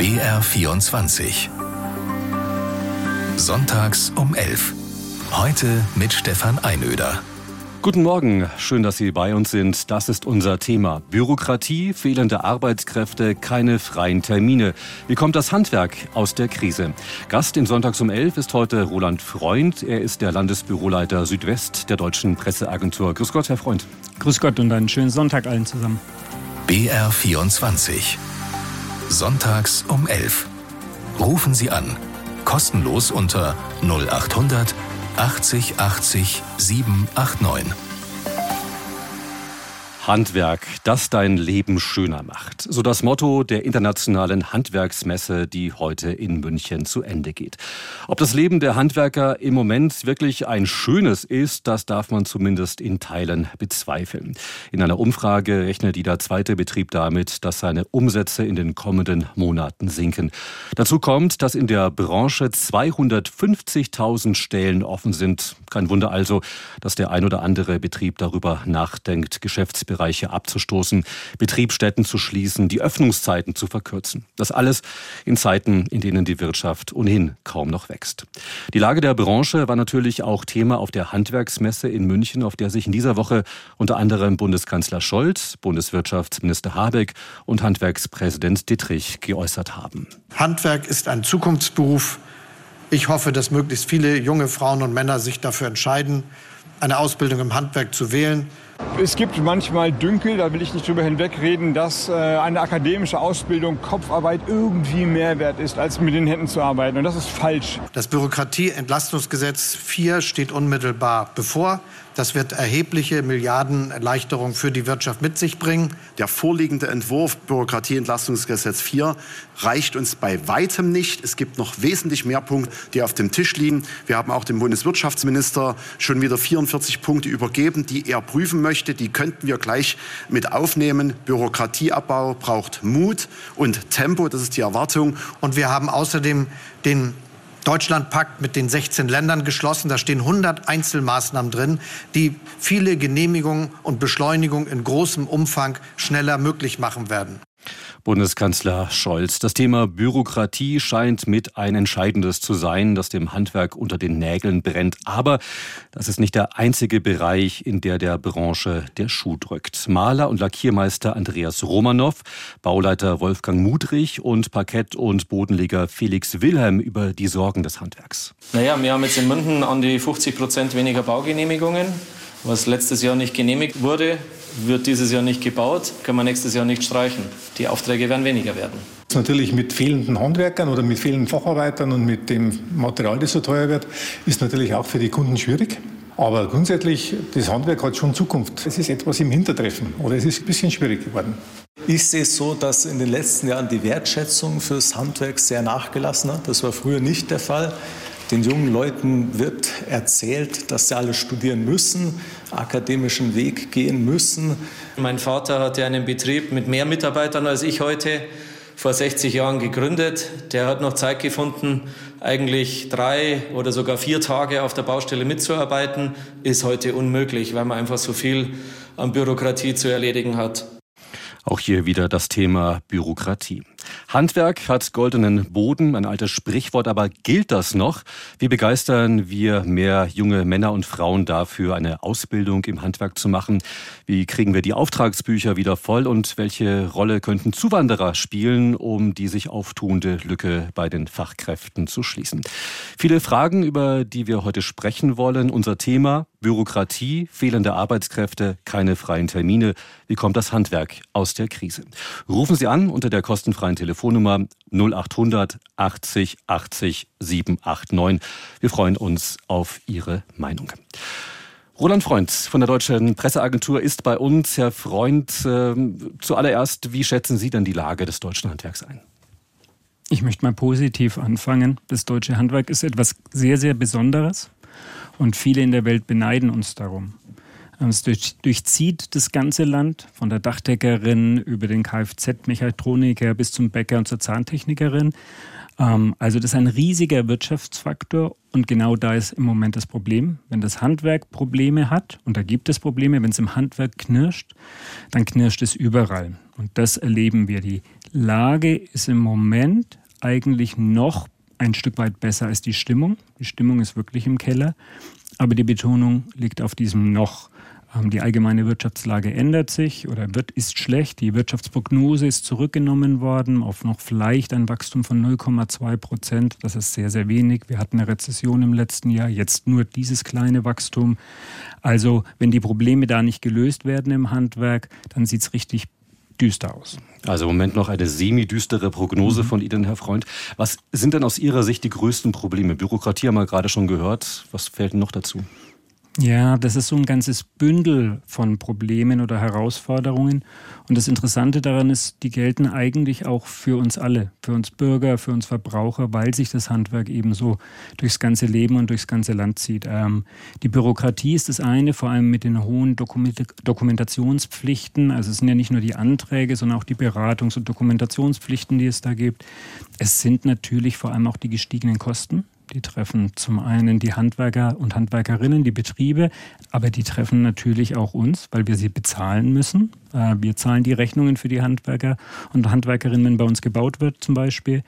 BR24 Sonntags um 11. Heute mit Stefan Einöder. Guten Morgen, schön, dass Sie bei uns sind. Das ist unser Thema. Bürokratie, fehlende Arbeitskräfte, keine freien Termine. Wie kommt das Handwerk aus der Krise? Gast im Sonntags um 11 ist heute Roland Freund. Er ist der Landesbüroleiter Südwest der Deutschen Presseagentur. Grüß Gott, Herr Freund. Grüß Gott und einen schönen Sonntag allen zusammen. BR24 Sonntags um 11. Rufen Sie an. Kostenlos unter 0800 80 80 789. Handwerk, das dein Leben schöner macht. So das Motto der internationalen Handwerksmesse, die heute in München zu Ende geht. Ob das Leben der Handwerker im Moment wirklich ein schönes ist, das darf man zumindest in Teilen bezweifeln. In einer Umfrage rechnet jeder zweite Betrieb damit, dass seine Umsätze in den kommenden Monaten sinken. Dazu kommt, dass in der Branche 250.000 Stellen offen sind. Kein Wunder also, dass der ein oder andere Betrieb darüber nachdenkt, Geschäftsbereiche Bereiche abzustoßen, Betriebsstätten zu schließen, die Öffnungszeiten zu verkürzen. Das alles in Zeiten, in denen die Wirtschaft ohnehin kaum noch wächst. Die Lage der Branche war natürlich auch Thema auf der Handwerksmesse in München, auf der sich in dieser Woche unter anderem Bundeskanzler Scholz, Bundeswirtschaftsminister Habeck und Handwerkspräsident Dittrich geäußert haben. Handwerk ist ein Zukunftsberuf. Ich hoffe, dass möglichst viele junge Frauen und Männer sich dafür entscheiden, eine Ausbildung im Handwerk zu wählen. Es gibt manchmal Dünkel, da will ich nicht drüber hinwegreden, dass äh, eine akademische Ausbildung, Kopfarbeit irgendwie mehr wert ist, als mit den Händen zu arbeiten. Und das ist falsch. Das Bürokratieentlastungsgesetz 4 steht unmittelbar bevor. Das wird erhebliche Milliardenerleichterungen für die Wirtschaft mit sich bringen. Der vorliegende Entwurf Bürokratieentlastungsgesetz 4 reicht uns bei weitem nicht. Es gibt noch wesentlich mehr Punkte, die auf dem Tisch liegen. Wir haben auch dem Bundeswirtschaftsminister schon wieder 44 Punkte übergeben, die er prüfen möchte. Die könnten wir gleich mit aufnehmen. Bürokratieabbau braucht Mut und Tempo. Das ist die Erwartung. Und wir haben außerdem den Deutschlandpakt mit den 16 Ländern geschlossen. Da stehen 100 Einzelmaßnahmen drin, die viele Genehmigungen und Beschleunigungen in großem Umfang schneller möglich machen werden. Bundeskanzler Scholz. Das Thema Bürokratie scheint mit ein entscheidendes zu sein, das dem Handwerk unter den Nägeln brennt. Aber das ist nicht der einzige Bereich, in der der Branche der Schuh drückt. Maler und Lackiermeister Andreas Romanow, Bauleiter Wolfgang Mudrich und Parkett- und Bodenleger Felix Wilhelm über die Sorgen des Handwerks. Naja, wir haben jetzt in München an die 50 Prozent weniger Baugenehmigungen, was letztes Jahr nicht genehmigt wurde wird dieses Jahr nicht gebaut, können wir nächstes Jahr nicht streichen. Die Aufträge werden weniger werden. Natürlich mit fehlenden Handwerkern oder mit fehlenden Facharbeitern und mit dem Material, das so teuer wird, ist natürlich auch für die Kunden schwierig. Aber grundsätzlich, das Handwerk hat schon Zukunft. Es ist etwas im Hintertreffen oder es ist ein bisschen schwierig geworden. Ich sehe es so, dass in den letzten Jahren die Wertschätzung fürs Handwerk sehr nachgelassen hat. Das war früher nicht der Fall. Den jungen Leuten wird erzählt, dass sie alle studieren müssen, akademischen Weg gehen müssen. Mein Vater hatte einen Betrieb mit mehr Mitarbeitern als ich heute vor 60 Jahren gegründet. Der hat noch Zeit gefunden, eigentlich drei oder sogar vier Tage auf der Baustelle mitzuarbeiten. Ist heute unmöglich, weil man einfach so viel an Bürokratie zu erledigen hat. Auch hier wieder das Thema Bürokratie. Handwerk hat goldenen Boden, ein altes Sprichwort, aber gilt das noch? Wie begeistern wir mehr junge Männer und Frauen dafür, eine Ausbildung im Handwerk zu machen? Wie kriegen wir die Auftragsbücher wieder voll und welche Rolle könnten Zuwanderer spielen, um die sich auftuende Lücke bei den Fachkräften zu schließen? Viele Fragen, über die wir heute sprechen wollen. Unser Thema Bürokratie, fehlende Arbeitskräfte, keine freien Termine. Wie kommt das Handwerk aus der Krise? Rufen Sie an unter der kostenfreien Telefonnummer 0800 80 80 789. Wir freuen uns auf Ihre Meinung. Roland Freund von der Deutschen Presseagentur ist bei uns. Herr Freund, äh, zuallererst, wie schätzen Sie denn die Lage des deutschen Handwerks ein? Ich möchte mal positiv anfangen. Das deutsche Handwerk ist etwas sehr, sehr Besonderes und viele in der Welt beneiden uns darum. Es durchzieht das ganze Land, von der Dachdeckerin über den Kfz-Mechatroniker bis zum Bäcker und zur Zahntechnikerin. Ähm, also das ist ein riesiger Wirtschaftsfaktor und genau da ist im Moment das Problem. Wenn das Handwerk Probleme hat, und da gibt es Probleme, wenn es im Handwerk knirscht, dann knirscht es überall. Und das erleben wir. Die Lage ist im Moment eigentlich noch ein Stück weit besser als die Stimmung. Die Stimmung ist wirklich im Keller, aber die Betonung liegt auf diesem noch. Ähm, die allgemeine Wirtschaftslage ändert sich oder wird, ist schlecht. Die Wirtschaftsprognose ist zurückgenommen worden auf noch vielleicht ein Wachstum von 0,2 Prozent. Das ist sehr, sehr wenig. Wir hatten eine Rezession im letzten Jahr, jetzt nur dieses kleine Wachstum. Also wenn die Probleme da nicht gelöst werden im Handwerk, dann sieht es richtig düster aus. Also im Moment noch eine semi-düstere Prognose mhm. von Ihnen, Herr Freund. Was sind denn aus Ihrer Sicht die größten Probleme? Bürokratie haben wir gerade schon gehört. Was fällt noch dazu? Ja, das ist so ein ganzes Bündel von Problemen oder Herausforderungen. Und das Interessante daran ist, die gelten eigentlich auch für uns alle, für uns Bürger, für uns Verbraucher, weil sich das Handwerk eben so durchs ganze Leben und durchs ganze Land zieht. Ähm, die Bürokratie ist das eine, vor allem mit den hohen Dokument Dokumentationspflichten. Also es sind ja nicht nur die Anträge, sondern auch die Beratungs- und Dokumentationspflichten, die es da gibt. Es sind natürlich vor allem auch die gestiegenen Kosten die treffen zum einen die Handwerker und Handwerkerinnen, die Betriebe, aber die treffen natürlich auch uns, weil wir sie bezahlen müssen. Äh, wir zahlen die Rechnungen für die Handwerker und Handwerkerinnen, wenn bei uns gebaut wird zum Beispiel.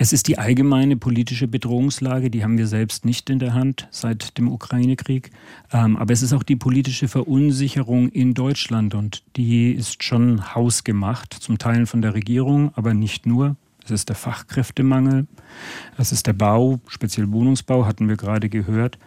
Es ist die allgemeine politische Bedrohungslage, die haben wir selbst nicht in der Hand seit dem Ukraine-Krieg. Ähm, aber es ist auch die politische Verunsicherung in Deutschland und die ist schon hausgemacht, zum Teil von der Regierung, aber nicht nur. Es ist der Fachkräftemangel, es ist der Bau, speziell Wohnungsbau, hatten wir gerade gehört.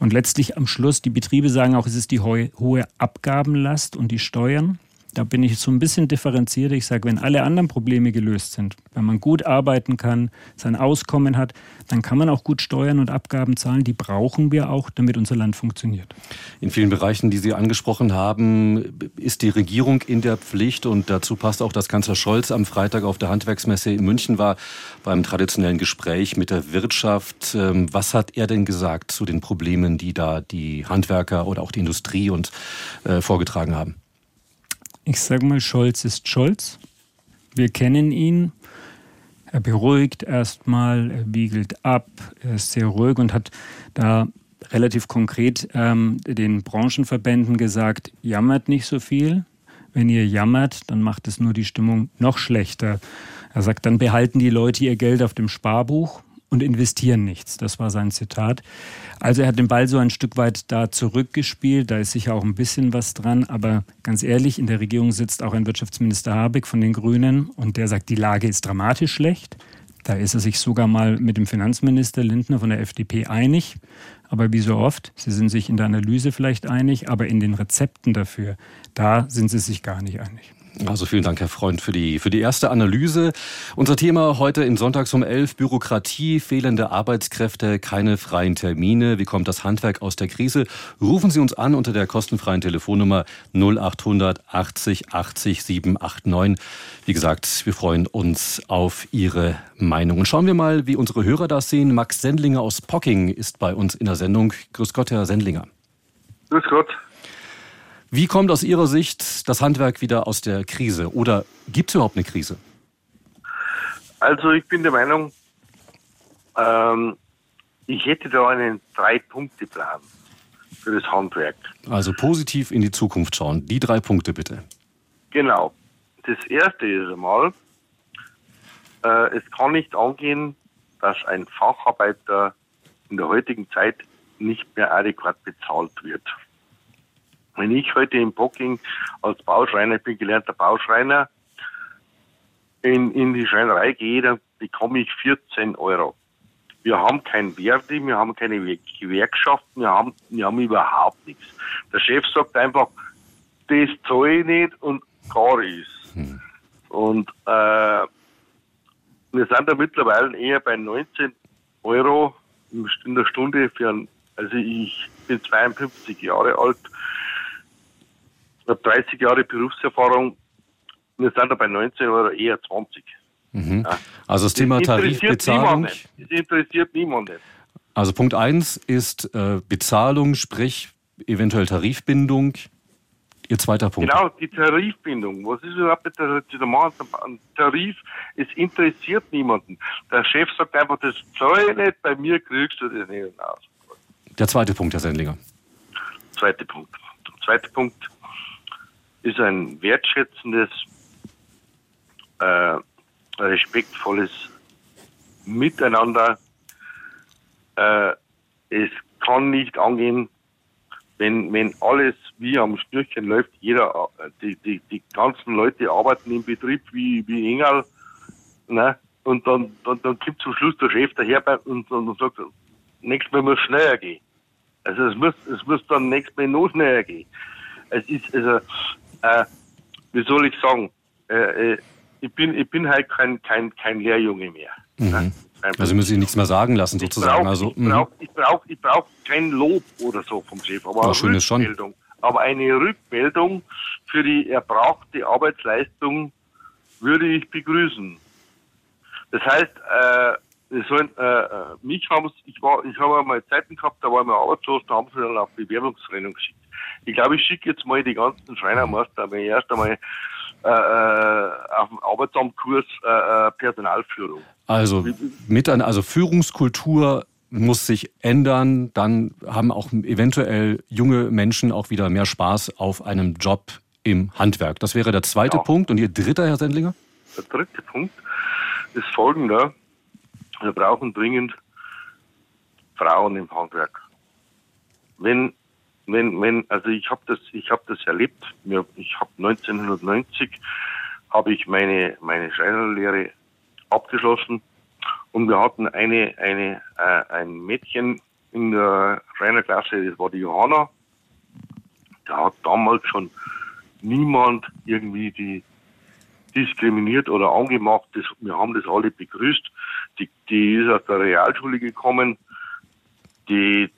Und letztlich am Schluss, die Betriebe sagen auch, es ist die hohe Abgabenlast und die Steuern. Da bin ich so ein bisschen differenziert. Ich sage, wenn alle anderen Probleme gelöst sind, wenn man gut arbeiten kann, sein Auskommen hat, dann kann man auch gut Steuern und Abgaben zahlen. Die brauchen wir auch, damit unser Land funktioniert. In vielen Bereichen, die Sie angesprochen haben, ist die Regierung in der Pflicht und dazu passt auch, dass Kanzler Scholz am Freitag auf der Handwerksmesse in München war beim traditionellen Gespräch mit der Wirtschaft. Ähm, was hat er denn gesagt zu den Problemen, die da die Handwerker oder auch die Industrie uns äh, vorgetragen haben? Ich sage mal, Scholz ist Scholz. Wir kennen ihn. Er beruhigt erstmal, er wiegelt ab, er ist sehr ruhig und hat da relativ konkret ähm, den Branchenverbänden gesagt, jammert nicht so viel. Wenn ihr jammert, dann macht es nur die Stimmung noch schlechter. Er sagt, dann behalten die Leute ihr Geld auf dem Sparbuch und investieren nichts. Das war sein Zitat. Also er hat den Ball so ein Stück weit da zurückgespielt. Da ist sicher auch ein bisschen was dran. Aber ganz ehrlich, in der Regierung sitzt auch ein Wirtschaftsminister Habeck von den Grünen und der sagt, die Lage ist dramatisch schlecht. Da ist er sich sogar mal mit dem Finanzminister Lindner von der FDP einig. Aber wie so oft, sie sind sich in der Analyse vielleicht einig, aber in den Rezepten dafür, da sind sie sich gar nicht einig. Also vielen Dank, Herr Freund, für die, für die erste Analyse. Unser Thema heute in Sonntags um 11, Bürokratie, fehlende Arbeitskräfte, keine freien Termine. Wie kommt das Handwerk aus der Krise? Rufen Sie uns an unter der kostenfreien Telefonnummer 0800 80 80 789. Wie gesagt, wir freuen uns auf Ihre Meinung. Und schauen wir mal, wie unsere Hörer das sehen. Max Sendlinger aus Pocking ist bei uns in der Sendung. Grüß Gott, Herr Sendlinger. Grüß Gott. Wie kommt aus Ihrer Sicht das Handwerk wieder aus der Krise? Oder gibt es überhaupt eine Krise? Also ich bin der Meinung, ähm, ich hätte da einen Drei-Punkte-Plan für das Handwerk. Also positiv in die Zukunft schauen. Die drei Punkte bitte. Genau. Das erste ist einmal, äh, es kann nicht angehen, dass ein Facharbeiter in der heutigen Zeit nicht mehr adäquat bezahlt wird. Wenn ich heute im Bocking als Bauschreiner, ich bin gelernter Bauschreiner, in, in die Schreinerei gehe, dann bekomme ich 14 Euro. Wir haben kein Verdi, wir haben keine Gewerkschaften, wir haben, wir haben überhaupt nichts. Der Chef sagt einfach, das zahle ich nicht und gar ist. Hm. Und äh, wir sind da mittlerweile eher bei 19 Euro in der Stunde für ein, also ich bin 52 Jahre alt, ich habe 30 Jahre Berufserfahrung. Wir sind da bei 19 oder eher 20. Mhm. Ja. Also das Thema Tarifbezahlung. Das interessiert niemanden. Also Punkt 1 ist äh, Bezahlung, sprich eventuell Tarifbindung. Ihr zweiter Punkt. Genau, die Tarifbindung. Was ist überhaupt der, der Mann, Tarif? Es interessiert niemanden. Der Chef sagt einfach, das ich nicht, bei mir kriegst du das nicht. Der zweite Punkt, Herr Sendlinger. Zweiter Punkt. Der zweite Punkt ist ein wertschätzendes, äh, respektvolles Miteinander. Äh, es kann nicht angehen, wenn, wenn alles wie am Schnürchen läuft, jeder, die, die, die ganzen Leute arbeiten im Betrieb wie, wie Engel, ne? Und dann, dann, dann gibt zum Schluss der Chef daher und, und, und sagt, nächstes Mal muss schneller gehen. Also es muss, es muss dann nächstes Mal noch schneller gehen. Es ist, also, äh, wie soll ich sagen, äh, äh ich bin, ich bin halt kein, kein, kein Lehrjunge mehr. Mhm. Ne? Also müssen Sie nichts mehr sagen lassen, sozusagen. Ich brauche also, ich brauch, ich brauch kein Lob oder so vom Chef, aber eine schön Rückmeldung. Aber eine Rückmeldung für die erbrachte Arbeitsleistung würde ich begrüßen. Das heißt, äh, sollen, äh, mich haben ich war, ich habe mal Zeiten gehabt, da war ich mal arbeitslos, da haben sie dann auf Bewerbungsrennen geschickt. Ich glaube, ich schicke jetzt mal die ganzen Schreinermeister, aber erst einmal äh, äh, auf dem Arbeitsamtkurs äh, äh, Personalführung. Also mit an, also Führungskultur muss sich ändern, dann haben auch eventuell junge Menschen auch wieder mehr Spaß auf einem Job im Handwerk. Das wäre der zweite ja. Punkt. Und Ihr dritter, Herr Sendlinger? Der dritte Punkt ist folgender. Wir brauchen dringend Frauen im Handwerk. Wenn wenn, wenn, also ich habe das, ich habe das erlebt. Ich habe 1990 habe ich meine meine Schreinerlehre abgeschlossen und wir hatten eine eine äh, ein Mädchen in der Schreinerklasse, das war die Johanna. Da hat damals schon niemand irgendwie die diskriminiert oder angemacht. Das, wir haben das alle begrüßt. Die, die ist aus der Realschule gekommen. Die,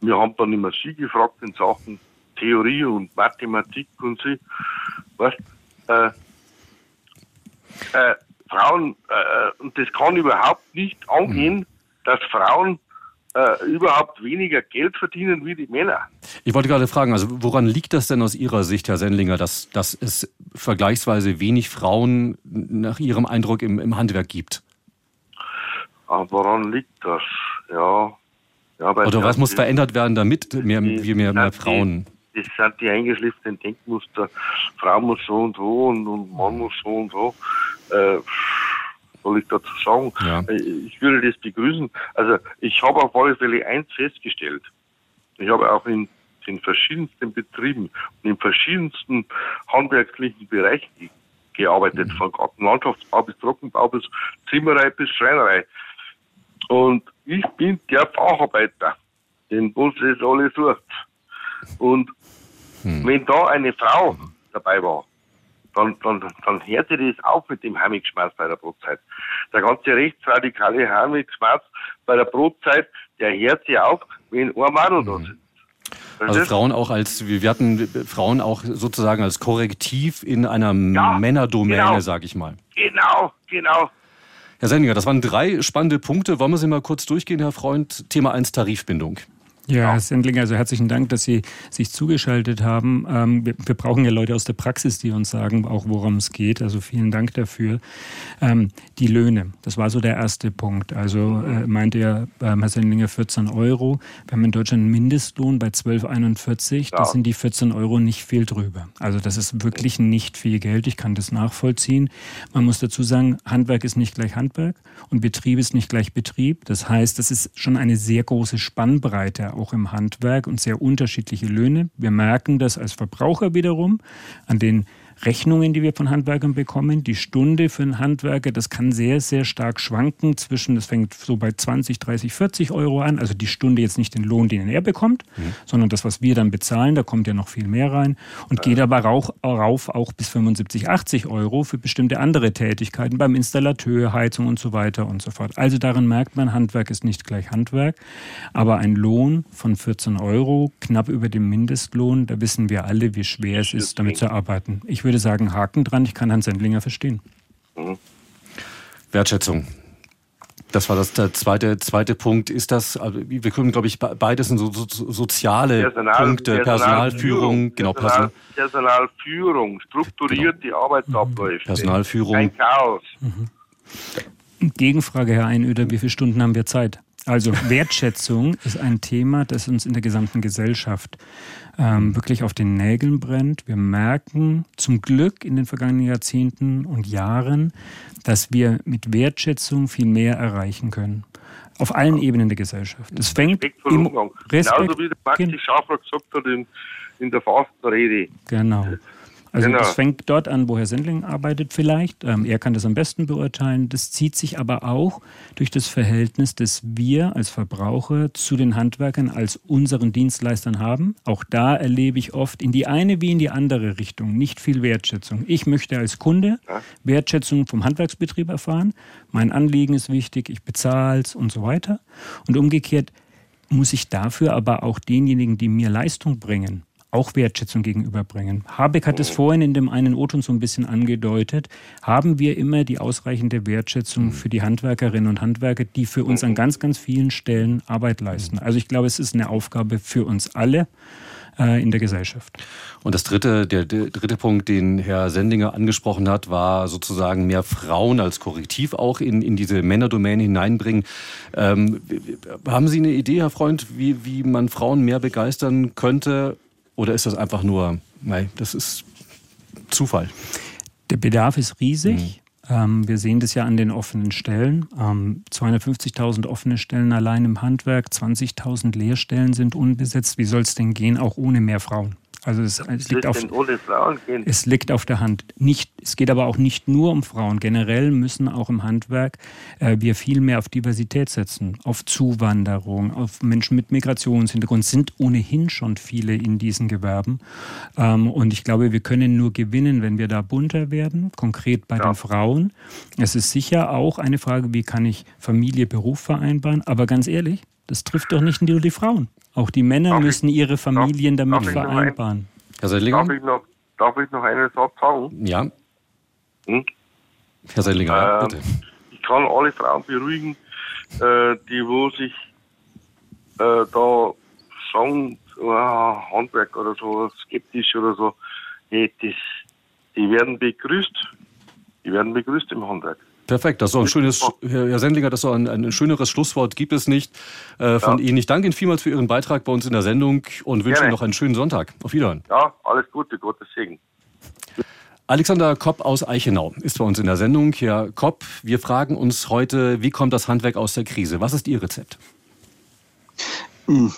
wir haben dann immer sie gefragt in Sachen Theorie und Mathematik und sie, weißt, äh, äh, Frauen, äh, und das kann überhaupt nicht angehen, mhm. dass Frauen äh, überhaupt weniger Geld verdienen wie die Männer. Ich wollte gerade fragen, also woran liegt das denn aus Ihrer Sicht, Herr Sendlinger, dass, dass es vergleichsweise wenig Frauen nach Ihrem Eindruck im, im Handwerk gibt? Aber ah, woran liegt das? Ja, ja, Oder was muss verändert werden, damit mehr, wir mehr, mehr Frauen? Das sind die eingeschliffenen Denkmuster. Frau muss so und so und, und Mann muss so und so. Äh, soll ich dazu sagen? Ja. Ich würde das begrüßen. Also ich habe auf alle Fälle eins festgestellt. Ich habe auch in den verschiedensten Betrieben und in verschiedensten handwerklichen Bereichen gearbeitet, mhm. von Gartenlandschaftsbau bis Trockenbau bis Zimmerei bis Schreinerei. Und ich bin der Facharbeiter, den Bus es alle sucht. Und hm. wenn da eine Frau dabei war, dann, dann, dann hörte das auf mit dem Heimigschmerz bei der Brotzeit. Der ganze rechtsradikale Heimigschmerz bei der Brotzeit, der hört sich auf, wenn ein Madel da hm. sind. Also Frauen auch als, wir hatten Frauen auch sozusagen als Korrektiv in einer ja, Männerdomäne, genau. sag ich mal. Genau, genau. Herr Sendinger, das waren drei spannende Punkte. Wollen wir sie mal kurz durchgehen, Herr Freund? Thema 1 Tarifbindung. Ja, Herr Sendlinger, also herzlichen Dank, dass Sie sich zugeschaltet haben. Ähm, wir, wir, brauchen ja Leute aus der Praxis, die uns sagen, auch worum es geht. Also vielen Dank dafür. Ähm, die Löhne, das war so der erste Punkt. Also äh, meinte ja ähm, Herr Sendlinger 14 Euro. Wir haben in Deutschland einen Mindestlohn bei 12,41. Ja. Das sind die 14 Euro nicht viel drüber. Also das ist wirklich nicht viel Geld. Ich kann das nachvollziehen. Man muss dazu sagen, Handwerk ist nicht gleich Handwerk und Betrieb ist nicht gleich Betrieb. Das heißt, das ist schon eine sehr große Spannbreite auch im Handwerk und sehr unterschiedliche Löhne. Wir merken das als Verbraucher wiederum an den Rechnungen, die wir von Handwerkern bekommen. Die Stunde für einen Handwerker, das kann sehr, sehr stark schwanken zwischen, das fängt so bei 20, 30, 40 Euro an. Also die Stunde jetzt nicht den Lohn, den er bekommt, mhm. sondern das, was wir dann bezahlen, da kommt ja noch viel mehr rein. Und geht aber rauf, rauf auch bis 75, 80 Euro für bestimmte andere Tätigkeiten beim Installateur, Heizung und so weiter und so fort. Also daran merkt man, Handwerk ist nicht gleich Handwerk. Aber ein Lohn von 14 Euro, knapp über dem Mindestlohn, da wissen wir alle, wie schwer es ist, damit zu arbeiten. Ich würde sagen, Haken dran. Ich kann Herrn Sendlinger verstehen. Mhm. Wertschätzung. Das war das der zweite, zweite Punkt. Ist das, also, wir können, glaube ich, beides sind so, so soziale Personal, Punkte, Personalführung, genau, Personal, Personalführung, strukturiert genau. die Arbeitsabläufe. Personalführung. Kein Chaos. Mhm. Gegenfrage, Herr Einöder, wie viele Stunden haben wir Zeit? Also Wertschätzung ist ein Thema, das uns in der gesamten Gesellschaft ähm, wirklich auf den Nägeln brennt. Wir merken zum Glück in den vergangenen Jahrzehnten und Jahren, dass wir mit Wertschätzung viel mehr erreichen können. Auf allen Ebenen der Gesellschaft. Es fängt Respekt im Umgang. Respekt, Genauso wie der Maxi Schaffer gesagt hat in, in der Fastenrede. Genau. Also genau. das fängt dort an, wo Herr Sendling arbeitet vielleicht. Ähm, er kann das am besten beurteilen. Das zieht sich aber auch durch das Verhältnis, das wir als Verbraucher zu den Handwerkern als unseren Dienstleistern haben. Auch da erlebe ich oft in die eine wie in die andere Richtung nicht viel Wertschätzung. Ich möchte als Kunde Wertschätzung vom Handwerksbetrieb erfahren. Mein Anliegen ist wichtig, ich bezahle es und so weiter. Und umgekehrt muss ich dafür aber auch denjenigen, die mir Leistung bringen, auch Wertschätzung gegenüberbringen. Habeck hat es vorhin in dem einen o so ein bisschen angedeutet. Haben wir immer die ausreichende Wertschätzung mhm. für die Handwerkerinnen und Handwerker, die für uns an ganz, ganz vielen Stellen Arbeit leisten? Mhm. Also ich glaube, es ist eine Aufgabe für uns alle äh, in der Gesellschaft. Und das dritte, der, der, dritte Punkt, den Herr Sendinger angesprochen hat, war sozusagen mehr Frauen als Korrektiv auch in, in diese Männerdomäne hineinbringen. Ähm, haben Sie eine Idee, Herr Freund, wie, wie man Frauen mehr begeistern könnte, oder ist das einfach nur, nein, das ist Zufall? Der Bedarf ist riesig. Mhm. Ähm, wir sehen das ja an den offenen Stellen. Ähm, 250.000 offene Stellen allein im Handwerk, 20.000 Lehrstellen sind unbesetzt. Wie soll es denn gehen, auch ohne mehr Frauen? Also es, es, liegt auf, es, liegt auf, der Hand. Nicht, es geht aber auch nicht nur um Frauen. Generell müssen auch im Handwerk äh, wir viel mehr auf Diversität setzen, auf Zuwanderung, auf Menschen mit Migrationshintergrund. Es sind ohnehin schon viele in diesen Gewerben. Ähm, und ich glaube, wir können nur gewinnen, wenn wir da bunter werden, konkret bei ja. den Frauen. Es ist sicher auch eine Frage, wie kann ich Familie, Beruf vereinbaren. Aber ganz ehrlich, das trifft doch nicht nur die Frauen. Auch die Männer darf müssen ich, ihre Familien darf, damit darf vereinbaren. Herr Seidlinger? Darf ich noch, darf ich noch einen Satz sagen? Ja. Hm? Herr Seidlinger, äh, bitte. Ich kann alle Frauen beruhigen, äh, die wo sich äh, da sagen, oh, Handwerk oder so, skeptisch oder so, hey, das, die werden begrüßt. Die werden begrüßt im Handwerk. Perfekt, das ist doch ein schönes, Herr Sendlinger, das ist ein, ein schöneres Schlusswort gibt es nicht äh, von ja. Ihnen. Ich danke Ihnen vielmals für Ihren Beitrag bei uns in der Sendung und wünsche Gerne. Ihnen noch einen schönen Sonntag. Auf Wiedersehen. Ja, alles Gute, Gottes Segen. Alexander Kopp aus Eichenau ist bei uns in der Sendung. Herr Kopp, wir fragen uns heute, wie kommt das Handwerk aus der Krise? Was ist Ihr Rezept? Hm,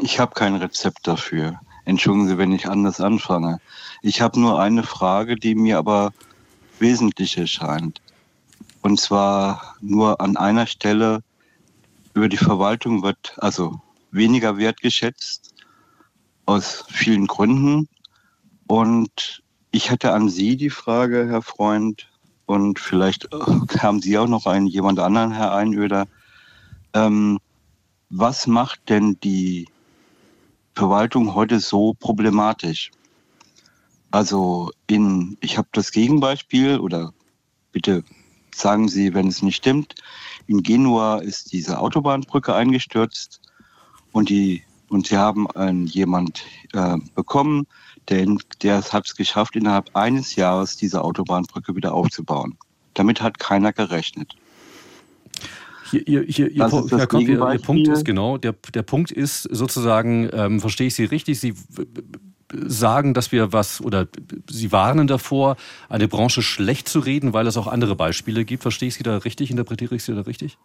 ich habe kein Rezept dafür. Entschuldigen Sie, wenn ich anders anfange. Ich habe nur eine Frage, die mir aber wesentlich erscheint. Und zwar nur an einer Stelle über die Verwaltung wird also weniger wertgeschätzt aus vielen Gründen. Und ich hätte an Sie die Frage, Herr Freund, und vielleicht haben Sie auch noch einen jemand anderen, Herr Einöder. Ähm, was macht denn die Verwaltung heute so problematisch? Also in, ich habe das Gegenbeispiel oder bitte sagen Sie, wenn es nicht stimmt. In Genua ist diese Autobahnbrücke eingestürzt und die und sie haben einen, jemand äh, bekommen, der, der hat es geschafft, innerhalb eines Jahres diese Autobahnbrücke wieder aufzubauen. Damit hat keiner gerechnet. Hier, ihr, hier, ihr, Herr Kopp, ihr, ihr, Punkt ist genau, der, der Punkt ist sozusagen, ähm, verstehe ich Sie richtig, Sie sagen, dass wir was oder Sie warnen davor, eine Branche schlecht zu reden, weil es auch andere Beispiele gibt. Verstehe ich Sie da richtig? Interpretiere ich Sie da richtig?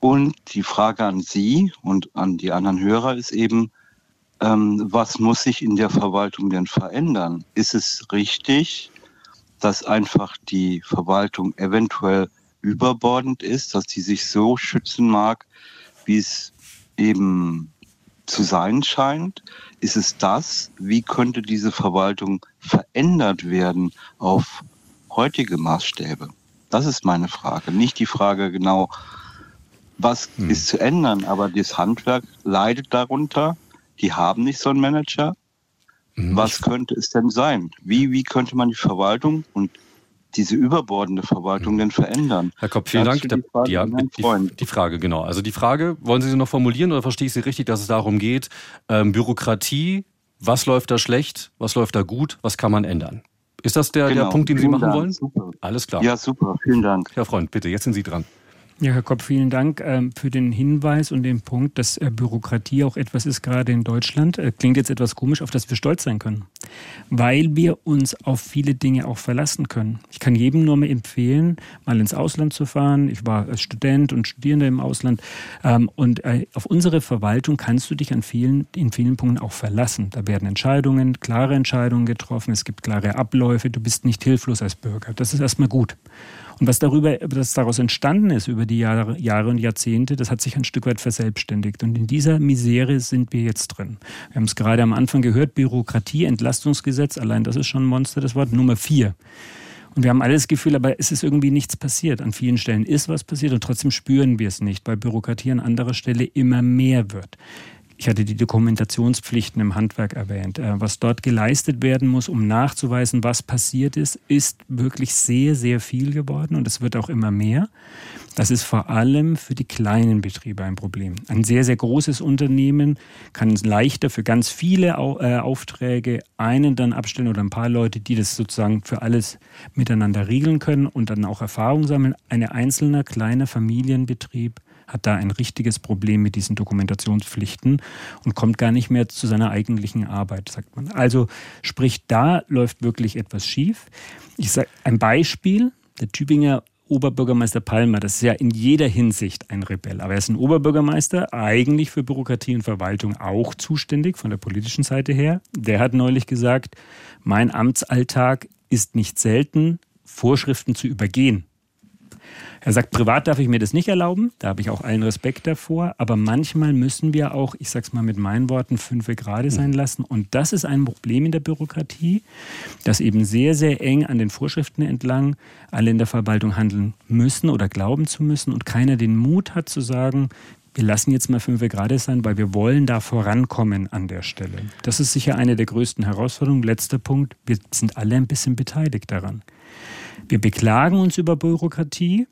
Und die Frage an Sie und an die anderen Hörer ist eben, ähm, was muss sich in der Verwaltung denn verändern? Ist es richtig, dass einfach die Verwaltung eventuell überbordend ist, dass sie sich so schützen mag, wie es eben zu sein scheint? Ist es das? Wie könnte diese Verwaltung verändert werden auf heutige Maßstäbe? Das ist meine Frage. Nicht die Frage genau, was hm. ist zu ändern, aber das Handwerk leidet darunter. Die haben nicht so einen Manager. Hm. Was könnte es denn sein? Wie, wie könnte man die Verwaltung und diese überbordende Verwaltung denn verändern? Herr Kopp, vielen Dank. Die, Frage, ja, die, die, Frage, genau. Also die Frage, wollen Sie sie noch formulieren oder verstehe ich Sie richtig, dass es darum geht, ähm, Bürokratie, was läuft da schlecht, was läuft da gut, was kann man ändern? Ist das der, genau. der Punkt, den vielen Sie machen Dank. wollen? Super. Alles klar. Ja, super. Vielen Dank. Herr Freund, bitte, jetzt sind Sie dran. Ja, Herr Kopp, vielen Dank ähm, für den Hinweis und den Punkt, dass äh, Bürokratie auch etwas ist, gerade in Deutschland. Äh, klingt jetzt etwas komisch, auf das wir stolz sein können, weil wir uns auf viele Dinge auch verlassen können. Ich kann jedem nur empfehlen, mal ins Ausland zu fahren. Ich war als Student und Studierender im Ausland ähm, und äh, auf unsere Verwaltung kannst du dich an vielen, in vielen Punkten auch verlassen. Da werden Entscheidungen, klare Entscheidungen getroffen, es gibt klare Abläufe, du bist nicht hilflos als Bürger. Das ist erstmal gut. Und was darüber, was daraus entstanden ist über die Jahre, Jahre und Jahrzehnte, das hat sich ein Stück weit verselbstständigt. Und in dieser Misere sind wir jetzt drin. Wir haben es gerade am Anfang gehört, Bürokratie, Entlastungsgesetz, allein das ist schon ein Monster, das Wort Nummer vier. Und wir haben alles Gefühl, aber es ist irgendwie nichts passiert. An vielen Stellen ist was passiert und trotzdem spüren wir es nicht, weil Bürokratie an anderer Stelle immer mehr wird. Ich hatte die Dokumentationspflichten im Handwerk erwähnt. Äh, was dort geleistet werden muss, um nachzuweisen, was passiert ist, ist wirklich sehr, sehr viel geworden und es wird auch immer mehr. Das ist vor allem für die kleinen Betriebe ein Problem. Ein sehr, sehr großes Unternehmen kann leichter für ganz viele äh, Aufträge einen dann abstellen oder ein paar Leute, die das sozusagen für alles miteinander regeln können und dann auch Erfahrung sammeln. Ein einzelner kleiner Familienbetrieb hat da ein richtiges Problem mit diesen Dokumentationspflichten und kommt gar nicht mehr zu seiner eigentlichen Arbeit, sagt man. Also sprich, da läuft wirklich etwas schief. Ich sage ein Beispiel, der Tübinger Oberbürgermeister Palmer, das ist ja in jeder Hinsicht ein Rebell. Aber er ist ein Oberbürgermeister, eigentlich für Bürokratie und Verwaltung auch zuständig von der politischen Seite her. Der hat neulich gesagt, mein Amtsalltag ist nicht selten, Vorschriften zu übergehen. Er sagt, privat darf ich mir das nicht erlauben, da habe ich auch allen Respekt davor, aber manchmal müssen wir auch, ich sage es mal mit meinen Worten, fünfe gerade sein mhm. lassen. Und das ist ein Problem in der Bürokratie, dass eben sehr, sehr eng an den Vorschriften entlang alle in der Verwaltung handeln müssen oder glauben zu müssen und keiner den Mut hat zu sagen, wir lassen jetzt mal fünf gerade sein, weil wir wollen da vorankommen an der Stelle. Das ist sicher eine der größten Herausforderungen. Letzter Punkt, wir sind alle ein bisschen beteiligt daran. Wir beklagen uns über Bürokratie,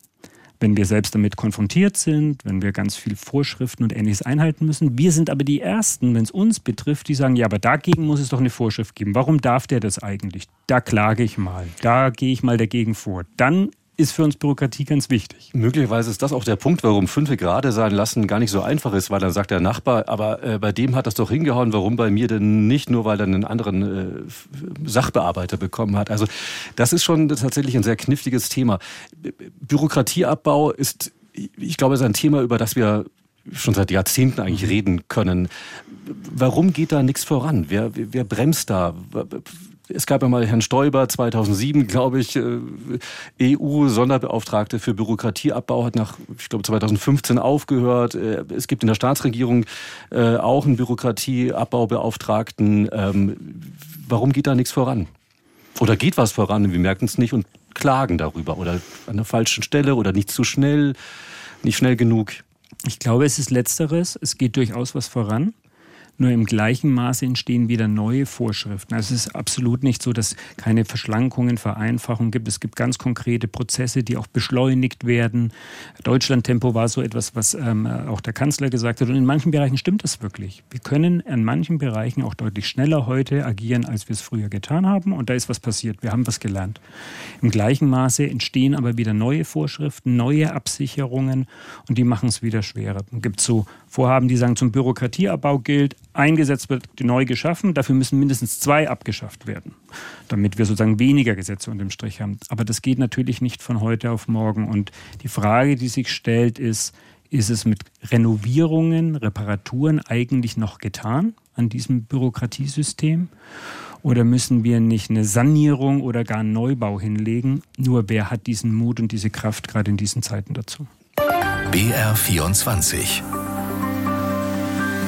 wenn wir selbst damit konfrontiert sind, wenn wir ganz viel Vorschriften und Ähnliches einhalten müssen. Wir sind aber die Ersten, wenn es uns betrifft, die sagen, ja, aber dagegen muss es doch eine Vorschrift geben. Warum darf der das eigentlich? Da klage ich mal, da gehe ich mal dagegen vor. Dann ist für uns Bürokratie ganz wichtig. Möglicherweise ist das auch der Punkt, warum fünf gerade sein lassen gar nicht so einfach ist, weil dann sagt der Nachbar, aber äh, bei dem hat das doch hingehauen, warum bei mir denn nicht, nur weil er einen anderen äh, Sachbearbeiter bekommen hat. Also das ist schon tatsächlich ein sehr kniffliges Thema. Bürokratieabbau ist, ich glaube, ist ein Thema, über das wir schon seit Jahrzehnten eigentlich reden können. Warum geht da nichts voran? Wer, wer bremst da? Es gab ja mal Herrn Stoiber 2007, glaube ich, äh, EU-Sonderbeauftragte für Bürokratieabbau, hat nach, ich glaube, 2015 aufgehört. Äh, es gibt in der Staatsregierung äh, auch einen Bürokratieabbaubeauftragten. Ähm, warum geht da nichts voran? Oder geht was voran und wir merken es nicht und klagen darüber oder an der falschen Stelle oder nicht zu schnell, nicht schnell genug? Ich glaube, es ist letzteres. Es geht durchaus was voran. Nur im gleichen Maße entstehen wieder neue Vorschriften. Also es ist absolut nicht so, dass keine Verschlankungen, Vereinfachungen gibt. Es gibt ganz konkrete Prozesse, die auch beschleunigt werden. Deutschlandtempo war so etwas, was ähm, auch der Kanzler gesagt hat. Und in manchen Bereichen stimmt das wirklich. Wir können in manchen Bereichen auch deutlich schneller heute agieren, als wir es früher getan haben. Und da ist was passiert. Wir haben was gelernt. Im gleichen Maße entstehen aber wieder neue Vorschriften, neue Absicherungen und die machen es wieder schwerer. Es gibt so Vorhaben, die sagen, zum Bürokratieabbau gilt, ein Gesetz wird neu geschaffen, dafür müssen mindestens zwei abgeschafft werden, damit wir sozusagen weniger Gesetze unter dem Strich haben. Aber das geht natürlich nicht von heute auf morgen. Und die Frage, die sich stellt, ist, ist es mit Renovierungen, Reparaturen eigentlich noch getan an diesem Bürokratiesystem? Oder müssen wir nicht eine Sanierung oder gar einen Neubau hinlegen? Nur wer hat diesen Mut und diese Kraft gerade in diesen Zeiten dazu? BR 24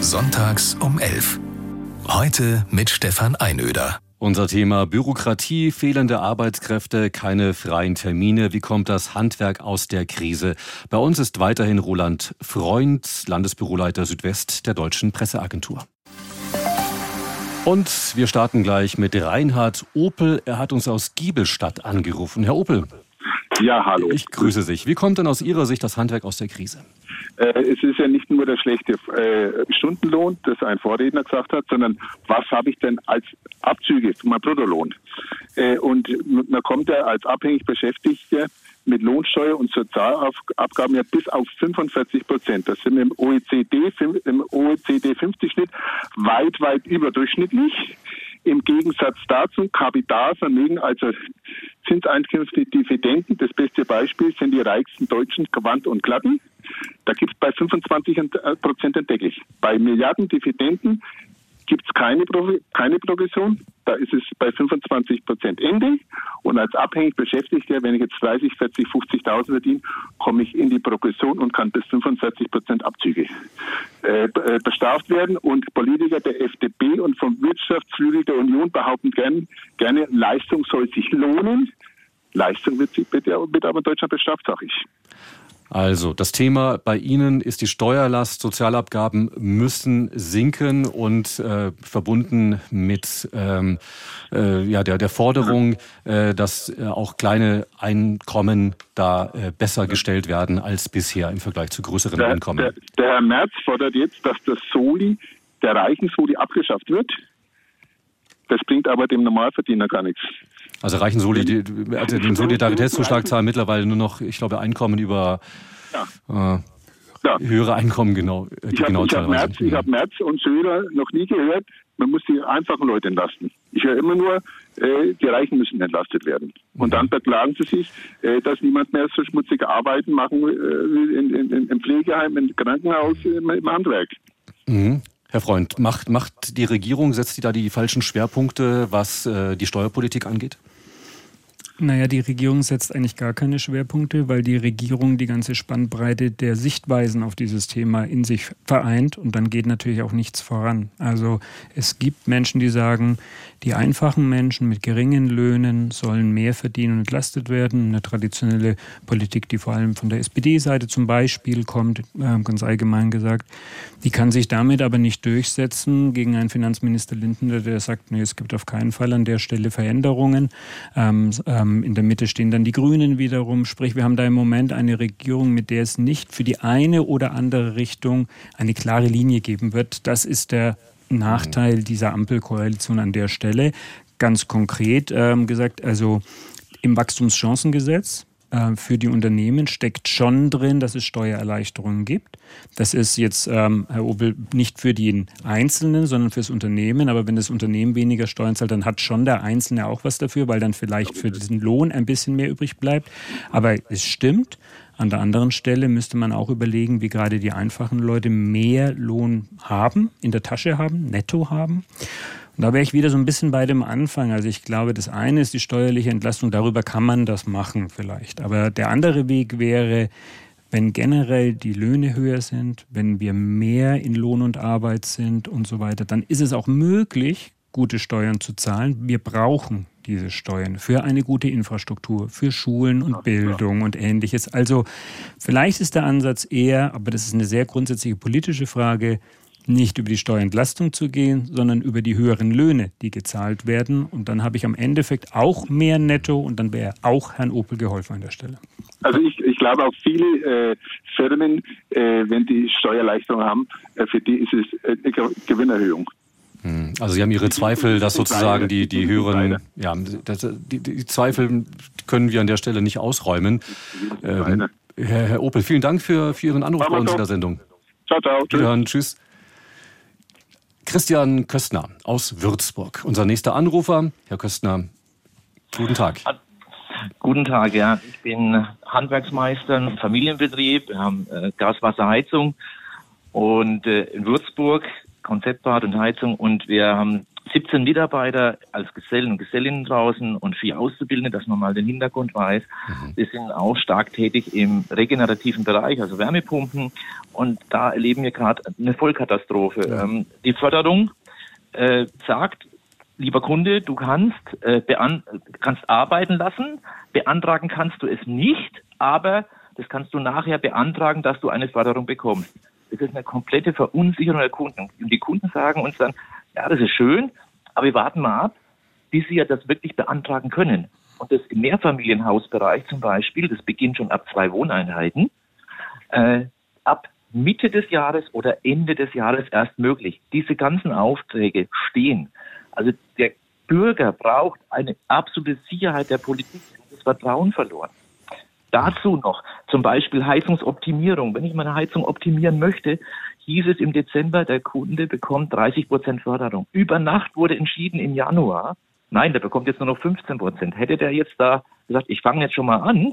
Sonntags um 11. Heute mit Stefan Einöder. Unser Thema Bürokratie, fehlende Arbeitskräfte, keine freien Termine. Wie kommt das Handwerk aus der Krise? Bei uns ist weiterhin Roland Freund, Landesbüroleiter Südwest der Deutschen Presseagentur. Und wir starten gleich mit Reinhard Opel. Er hat uns aus Giebelstadt angerufen. Herr Opel. Ja, hallo. Ich grüße sich. Wie kommt denn aus Ihrer Sicht das Handwerk aus der Krise? Äh, es ist ja nicht nur der schlechte äh, Stundenlohn, das ein Vorredner gesagt hat, sondern was habe ich denn als Abzüge, mein Bruttolohn? Äh, und man kommt ja als abhängig Beschäftigter mit Lohnsteuer und Sozialabgaben ja bis auf 45 Prozent. Das sind im OECD, im OECD 50 Schnitt weit, weit überdurchschnittlich. Im Gegensatz dazu Kapitalvermögen, also Zinseinkünfte, Dividenden. Das beste Beispiel sind die reichsten Deutschen, Quant und Glatten. Da gibt es bei 25 Prozent entdecklich. Bei Milliarden Dividenden gibt es keine, keine Progression. Da ist es bei 25 Prozent Ende. Und als abhängig Beschäftigter, wenn ich jetzt 30, 40, 50.000 verdiene, komme ich in die Progression und kann bis 45 Prozent Abzüge äh, äh, bestraft werden. Und Politiker der FDP und vom Wirtschaftsflügel der Union behaupten gern, gerne, Leistung soll sich lohnen. Leistung wird, wird, wird aber in Deutschland bestraft, sage ich. Also, das Thema bei Ihnen ist die Steuerlast. Sozialabgaben müssen sinken und äh, verbunden mit ähm, äh, ja, der, der Forderung, äh, dass äh, auch kleine Einkommen da äh, besser gestellt werden als bisher im Vergleich zu größeren der, Einkommen. Der, der Herr Merz fordert jetzt, dass das Soli, der reichen Soli, abgeschafft wird. Das bringt aber dem Normalverdiener gar nichts. Also reichen Soli also den Solidaritätszuschlag zahlen mittlerweile nur noch, ich glaube, Einkommen über ja. Äh, ja. höhere Einkommen genau. Die ich habe genau hab Merz, hab Merz und Söder noch nie gehört, man muss die einfachen Leute entlasten. Ich höre immer nur, äh, die Reichen müssen entlastet werden. Und mhm. dann beklagen sie sich, äh, dass niemand mehr so schmutzige Arbeiten machen äh, will in, in, im Pflegeheim, im Krankenhaus, im, im Handwerk. Mhm. Herr Freund, macht, macht die Regierung, setzt die da die falschen Schwerpunkte, was äh, die Steuerpolitik angeht? Naja, die Regierung setzt eigentlich gar keine Schwerpunkte, weil die Regierung die ganze Spannbreite der Sichtweisen auf dieses Thema in sich vereint und dann geht natürlich auch nichts voran. Also es gibt Menschen, die sagen, die einfachen Menschen mit geringen Löhnen sollen mehr verdienen und entlastet werden. Eine traditionelle Politik, die vor allem von der SPD-Seite zum Beispiel kommt, äh, ganz allgemein gesagt, die kann sich damit aber nicht durchsetzen gegen einen Finanzminister Lindner, der sagt, nee, es gibt auf keinen Fall an der Stelle Veränderungen. Ähm, ähm, in der Mitte stehen dann die Grünen wiederum. Sprich, wir haben da im Moment eine Regierung, mit der es nicht für die eine oder andere Richtung eine klare Linie geben wird. Das ist der Nachteil dieser Ampelkoalition an der Stelle. Ganz konkret ähm, gesagt, also im Wachstumschancengesetz äh, für die Unternehmen steckt schon drin, dass es Steuererleichterungen gibt. Das ist jetzt, ähm, Herr Obel, nicht für den Einzelnen, sondern fürs Unternehmen. Aber wenn das Unternehmen weniger Steuern zahlt, dann hat schon der Einzelne auch was dafür, weil dann vielleicht für diesen Lohn ein bisschen mehr übrig bleibt. Aber es stimmt. An der anderen Stelle müsste man auch überlegen, wie gerade die einfachen Leute mehr Lohn haben, in der Tasche haben, netto haben. Und da wäre ich wieder so ein bisschen bei dem Anfang. Also ich glaube, das eine ist die steuerliche Entlastung, darüber kann man das machen vielleicht. Aber der andere Weg wäre, wenn generell die Löhne höher sind, wenn wir mehr in Lohn und Arbeit sind und so weiter, dann ist es auch möglich, gute Steuern zu zahlen. Wir brauchen diese Steuern für eine gute Infrastruktur, für Schulen und Bildung und ähnliches. Also vielleicht ist der Ansatz eher, aber das ist eine sehr grundsätzliche politische Frage, nicht über die Steuerentlastung zu gehen, sondern über die höheren Löhne, die gezahlt werden. Und dann habe ich am Endeffekt auch mehr Netto und dann wäre auch Herrn Opel geholfen an der Stelle. Also ich, ich glaube auch viele äh, Firmen, äh, wenn die Steuerleistung haben, äh, für die ist es äh, eine Gewinnerhöhung. Hm. Also Sie haben Ihre Zweifel, dass sozusagen die, die höheren, ja, die, die Zweifel können wir an der Stelle nicht ausräumen. Ähm, Herr, Herr Opel, vielen Dank für, für Ihren Anruf bei uns in der Sendung. Ciao, ciao. Tschüss. Tschüss. Christian Köstner aus Würzburg. Unser nächster Anrufer. Herr Köstner, guten Tag. Guten Tag, ja. Ich bin Handwerksmeister im Familienbetrieb. Wir haben äh, Gaswasserheizung und äh, in Würzburg Konzeptbad und Heizung und wir haben 17 Mitarbeiter als Gesellen und Gesellinnen draußen und vier Auszubildende, dass man mal den Hintergrund weiß. Mhm. Wir sind auch stark tätig im regenerativen Bereich, also Wärmepumpen. Und da erleben wir gerade eine Vollkatastrophe. Ja. Ähm, die Förderung äh, sagt, lieber Kunde, du kannst, äh, kannst arbeiten lassen, beantragen kannst du es nicht, aber das kannst du nachher beantragen, dass du eine Förderung bekommst. Das ist eine komplette Verunsicherung der Kunden. Und die Kunden sagen uns dann, ja, das ist schön, Aber wir warten mal ab, bis sie ja das wirklich beantragen können. Und das im Mehrfamilienhausbereich zum Beispiel, das beginnt schon ab zwei Wohneinheiten, äh, ab Mitte des Jahres oder Ende des Jahres erst möglich. Diese ganzen Aufträge stehen. Also der Bürger braucht eine absolute Sicherheit der Politik. Das Vertrauen verloren. Dazu noch zum Beispiel Heizungsoptimierung. Wenn ich meine Heizung optimieren möchte, hieß es im Dezember, der Kunde bekommt 30 Prozent Förderung. Über Nacht wurde entschieden im Januar, nein, der bekommt jetzt nur noch 15 Prozent. Hätte der jetzt da gesagt, ich fange jetzt schon mal an,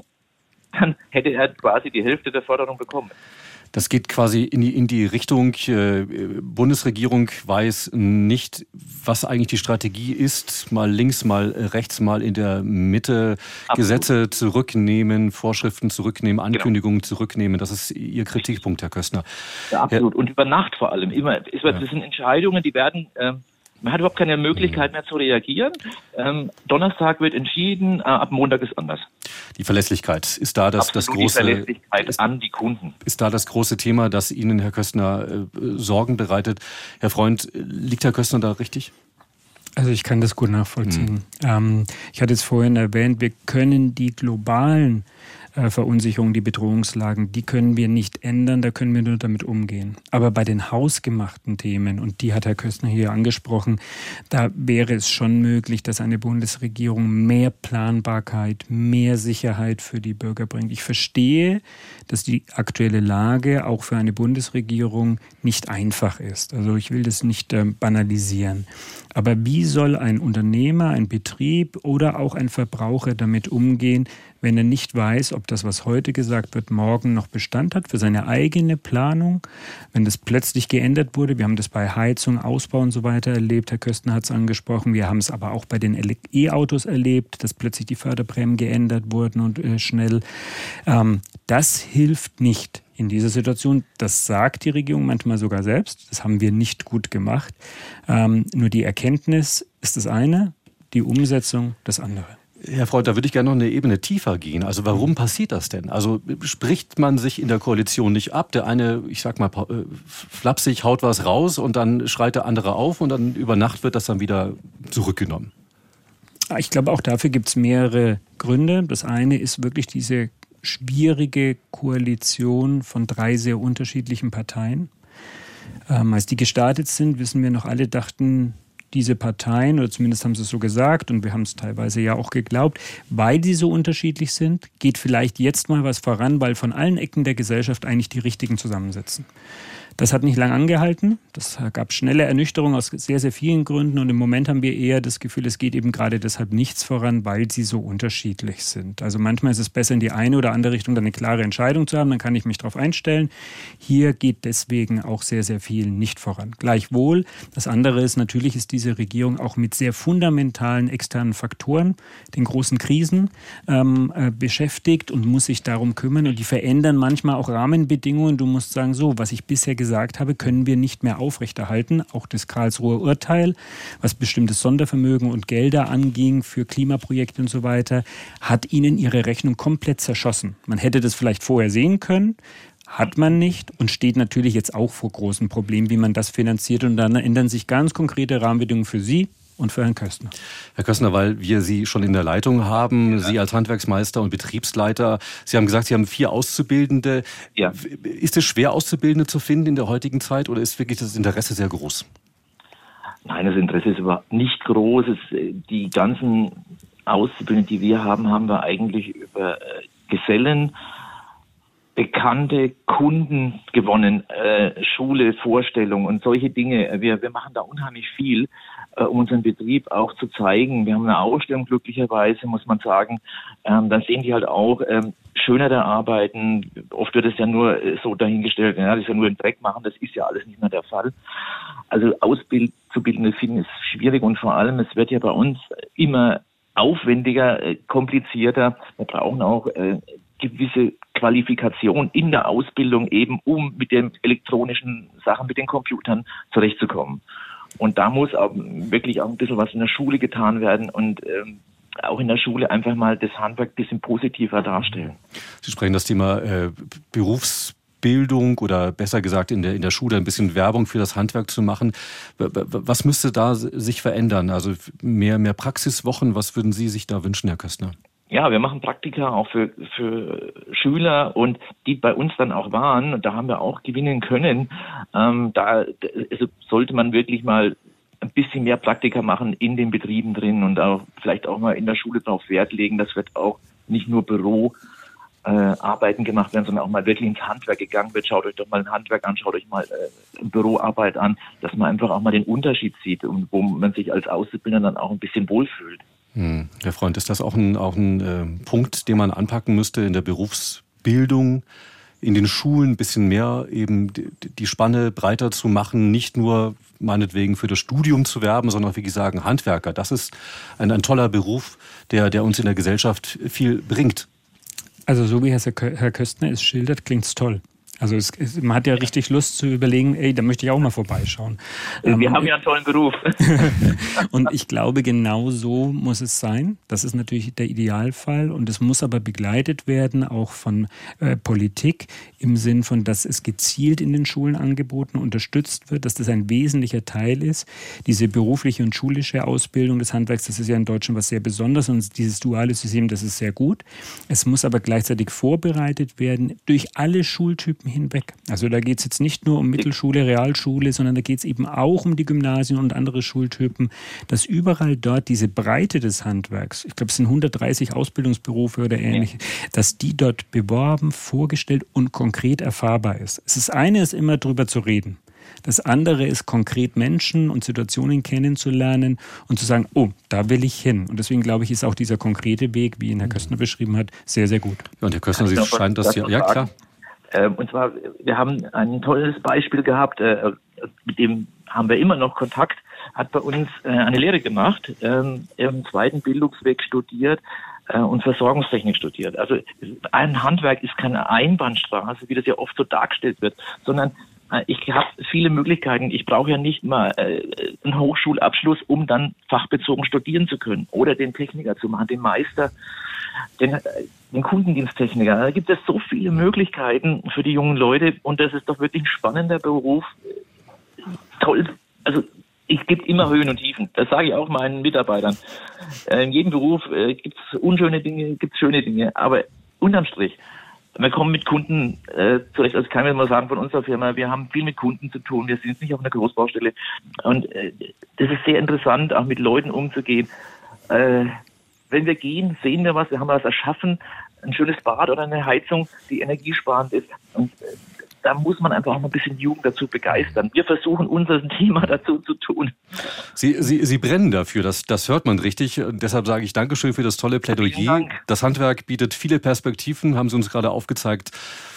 dann hätte er quasi die Hälfte der Förderung bekommen. Das geht quasi in die, in die Richtung, äh, Bundesregierung weiß nicht, was eigentlich die Strategie ist. Mal links, mal rechts, mal in der Mitte Absolut. Gesetze zurücknehmen, Vorschriften zurücknehmen, genau. Ankündigungen genau. zurücknehmen. Das ist Ihr Kritikpunkt, Herr Köstner. Ja, absolut. Und über Nacht vor allem. Immer, das sind Entscheidungen, die werden äh, man hat überhaupt keine Möglichkeit mehr zu reagieren. Ähm, Donnerstag wird entschieden, äh, ab Montag ist anders. Die Verlässlichkeit ist da das, das große. Die Verlässlichkeit ist, an die Kunden. Ist da das große Thema, das Ihnen, Herr Köstner, äh, Sorgen bereitet. Herr Freund, liegt Herr Köstner da richtig? Also ich kann das gut nachvollziehen. Mhm. Ähm, ich hatte es vorhin erwähnt, wir können die globalen äh, Verunsicherung, die Bedrohungslagen, die können wir nicht ändern, da können wir nur damit umgehen. Aber bei den hausgemachten Themen, und die hat Herr Köstner hier angesprochen, da wäre es schon möglich, dass eine Bundesregierung mehr Planbarkeit, mehr Sicherheit für die Bürger bringt. Ich verstehe, dass die aktuelle Lage auch für eine Bundesregierung nicht einfach ist. Also ich will das nicht äh, banalisieren. Aber wie soll ein Unternehmer, ein Betrieb oder auch ein Verbraucher damit umgehen, wenn er nicht weiß, ob das, was heute gesagt wird, morgen noch Bestand hat für seine eigene Planung, wenn das plötzlich geändert wurde. Wir haben das bei Heizung, Ausbau und so weiter erlebt. Herr Köstner hat es angesprochen. Wir haben es aber auch bei den E-Autos erlebt, dass plötzlich die Förderprämien geändert wurden und äh, schnell. Ähm, das hilft nicht in dieser Situation. Das sagt die Regierung manchmal sogar selbst. Das haben wir nicht gut gemacht. Ähm, nur die Erkenntnis ist das eine, die Umsetzung das andere. Herr Freud, da würde ich gerne noch eine Ebene tiefer gehen. Also warum passiert das denn? Also spricht man sich in der Koalition nicht ab? Der eine, ich sag mal, äh, flapsig haut was raus und dann schreit der andere auf und dann über Nacht wird das dann wieder zurückgenommen. Ich glaube, auch dafür gibt es mehrere Gründe. Das eine ist wirklich diese schwierige Koalition von drei sehr unterschiedlichen Parteien. Ähm, als die gestartet sind, wissen wir noch alle, dachten diese Parteien, oder zumindest haben sie es so gesagt und wir haben es teilweise ja auch geglaubt, weil sie so unterschiedlich sind, geht vielleicht jetzt mal was voran, weil von allen Ecken der Gesellschaft eigentlich die richtigen zusammensitzen. Das hat nicht lang angehalten. Das gab schnelle Ernüchterung aus sehr, sehr vielen Gründen. Und im Moment haben wir eher das Gefühl, es geht eben gerade deshalb nichts voran, weil sie so unterschiedlich sind. Also manchmal ist es besser, in die eine oder andere Richtung dann eine klare Entscheidung zu haben. Dann kann ich mich darauf einstellen. Hier geht deswegen auch sehr, sehr viel nicht voran. Gleichwohl, das andere ist, natürlich ist diese Regierung auch mit sehr fundamentalen externen Faktoren, den großen Krisen, ähm, äh, beschäftigt und muss sich darum kümmern. Und die verändern manchmal auch Rahmenbedingungen. Du musst sagen, so, was ich bisher gesagt habe, können wir nicht mehr aufrechterhalten. Auch das Karlsruher Urteil, was bestimmtes Sondervermögen und Gelder anging für Klimaprojekte und so weiter, hat ihnen ihre Rechnung komplett zerschossen. Man hätte das vielleicht vorher sehen können, hat man nicht und steht natürlich jetzt auch vor großen Problemen, wie man das finanziert. Und dann ändern sich ganz konkrete Rahmenbedingungen für Sie, und für Herrn Köstner. Herr Köstner, weil wir Sie schon in der Leitung haben, ja. Sie als Handwerksmeister und Betriebsleiter, Sie haben gesagt, Sie haben vier Auszubildende. Ja. Ist es schwer, Auszubildende zu finden in der heutigen Zeit oder ist wirklich das Interesse sehr groß? Nein, das Interesse ist überhaupt nicht groß. die ganzen Auszubildenden, die wir haben, haben wir eigentlich über äh, Gesellen bekannte Kunden gewonnen, äh, Schule, Vorstellung und solche Dinge. Wir, wir machen da unheimlich viel, äh, um unseren Betrieb auch zu zeigen. Wir haben eine Ausstellung glücklicherweise, muss man sagen. Ähm, dann sehen die halt auch ähm, schönere Arbeiten. Oft wird es ja nur äh, so dahingestellt, ja, das ist ja nur im Dreck machen. Das ist ja alles nicht mehr der Fall. Also Auszubildende finden ist schwierig und vor allem, es wird ja bei uns immer aufwendiger, äh, komplizierter. Wir brauchen auch äh, gewisse Qualifikation in der Ausbildung eben, um mit den elektronischen Sachen, mit den Computern zurechtzukommen. Und da muss auch wirklich auch ein bisschen was in der Schule getan werden und ähm, auch in der Schule einfach mal das Handwerk ein bisschen positiver darstellen. Sie sprechen das Thema äh, Berufs Berufsbildung oder besser gesagt in der, in der Schule ein bisschen Werbung für das Handwerk zu machen. Was müsste da sich verändern? Also mehr, mehr Praxiswochen, was würden Sie sich da wünschen, Herr Köstner? Ja, wir machen Praktika auch für, für Schüler und die bei uns dann auch waren, da haben wir auch gewinnen können. Ähm, da also sollte man wirklich mal ein bisschen mehr Praktika machen in den Betrieben drin und auch vielleicht auch mal in der Schule darauf Wert legen. Das wird auch nicht nur Büro äh, Arbeiten gemacht werden, sondern auch mal wirklich ins Handwerk gegangen wird. Schaut euch doch mal ein Handwerk an, schaut euch mal äh, Büroarbeit an, dass man einfach auch mal den Unterschied sieht und wo man sich als Auszubildender dann auch ein bisschen wohlfühlt. Hm. Herr Freund, ist das auch ein, auch ein äh, Punkt, den man anpacken müsste in der Berufsbildung, in den Schulen ein bisschen mehr eben die, Spanne breiter zu machen, nicht nur meinetwegen für das Studium zu werben, sondern wie gesagt Handwerker. Das ist ein, ein toller Beruf, der, der uns in der Gesellschaft viel bringt. Also so wie Herr Köstner es schildert, klingt es toll. Also es, es, man hat ja richtig Lust zu überlegen, ey, da möchte ich auch mal vorbeischauen. Wir ähm, haben ja einen tollen Beruf. und ich glaube, genau so muss es sein. Das ist natürlich der Idealfall und es muss aber begleitet werden, auch von äh, Politik im Sinn von, dass es gezielt in den Schulen angeboten, unterstützt wird, dass das ein wesentlicher Teil ist. Diese berufliche und schulische Ausbildung des Handwerks, das ist ja in Deutschland was sehr Besonderes und dieses duale System, das ist sehr gut. Es muss aber gleichzeitig vorbereitet werden durch alle Schultypen hinweg. Also da geht es jetzt nicht nur um Mittelschule, Realschule, sondern da geht es eben auch um die Gymnasien und andere Schultypen, dass überall dort diese Breite des Handwerks, ich glaube es sind 130 Ausbildungsberufe oder ähnliches, ja. dass die dort beworben, vorgestellt und konkret erfahrbar ist. Es ist eine ist immer drüber zu reden. Das andere ist konkret Menschen und Situationen kennenzulernen und zu sagen, oh, da will ich hin. Und deswegen glaube ich, ist auch dieser konkrete Weg, wie ihn Herr Köstner beschrieben hat, sehr, sehr gut. Ja, und Herr Köstner, Sie scheint das ja, ja klar. Ähm, und zwar, wir haben ein tolles Beispiel gehabt, äh, mit dem haben wir immer noch Kontakt, hat bei uns äh, eine Lehre gemacht, ähm, im zweiten Bildungsweg studiert äh, und Versorgungstechnik studiert. Also ein Handwerk ist keine Einbahnstraße, wie das ja oft so dargestellt wird, sondern ich habe viele Möglichkeiten. Ich brauche ja nicht mal einen Hochschulabschluss, um dann fachbezogen studieren zu können oder den Techniker zu machen, den Meister den, den Kundendiensttechniker. Da gibt es so viele Möglichkeiten für die jungen Leute und das ist doch wirklich ein spannender Beruf. Toll. Also ich gibt immer Höhen und Tiefen. Das sage ich auch meinen Mitarbeitern. Äh, in jedem Beruf äh, gibt es unschöne Dinge, gibt es schöne Dinge. Aber unterm Strich, wir kommen mit Kunden äh, zurecht. Also kann ich mal sagen von unserer Firma, wir haben viel mit Kunden zu tun. Wir sind nicht auf einer Großbaustelle. Und äh, das ist sehr interessant, auch mit Leuten umzugehen. Äh, wenn wir gehen, sehen wir was, wir haben was erschaffen, ein schönes Bad oder eine Heizung, die energiesparend ist. Und äh, da muss man einfach auch mal ein bisschen Jugend dazu begeistern. Wir versuchen unser Thema dazu zu tun. Sie, Sie, Sie brennen dafür, das, das hört man richtig. Und deshalb sage ich Dankeschön für das tolle Plädoyer. Das Handwerk bietet viele Perspektiven, haben Sie uns gerade aufgezeigt.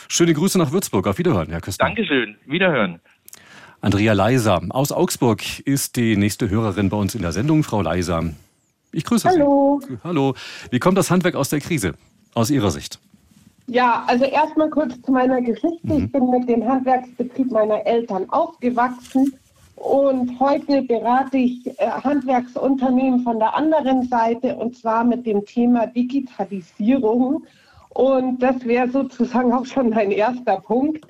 Schöne Grüße nach Würzburg. Auf Wiederhören, Herr Küster. Dankeschön. Wiederhören. Andrea Leiser aus Augsburg ist die nächste Hörerin bei uns in der Sendung. Frau Leiser, ich grüße Hallo. Sie. Hallo. Wie kommt das Handwerk aus der Krise, aus Ihrer Sicht? Ja, also erstmal kurz zu meiner Geschichte. Mhm. Ich bin mit dem Handwerksbetrieb meiner Eltern aufgewachsen und heute berate ich äh, Handwerksunternehmen von der anderen Seite und zwar mit dem Thema Digitalisierung. Und das wäre sozusagen auch schon mein erster Punkt,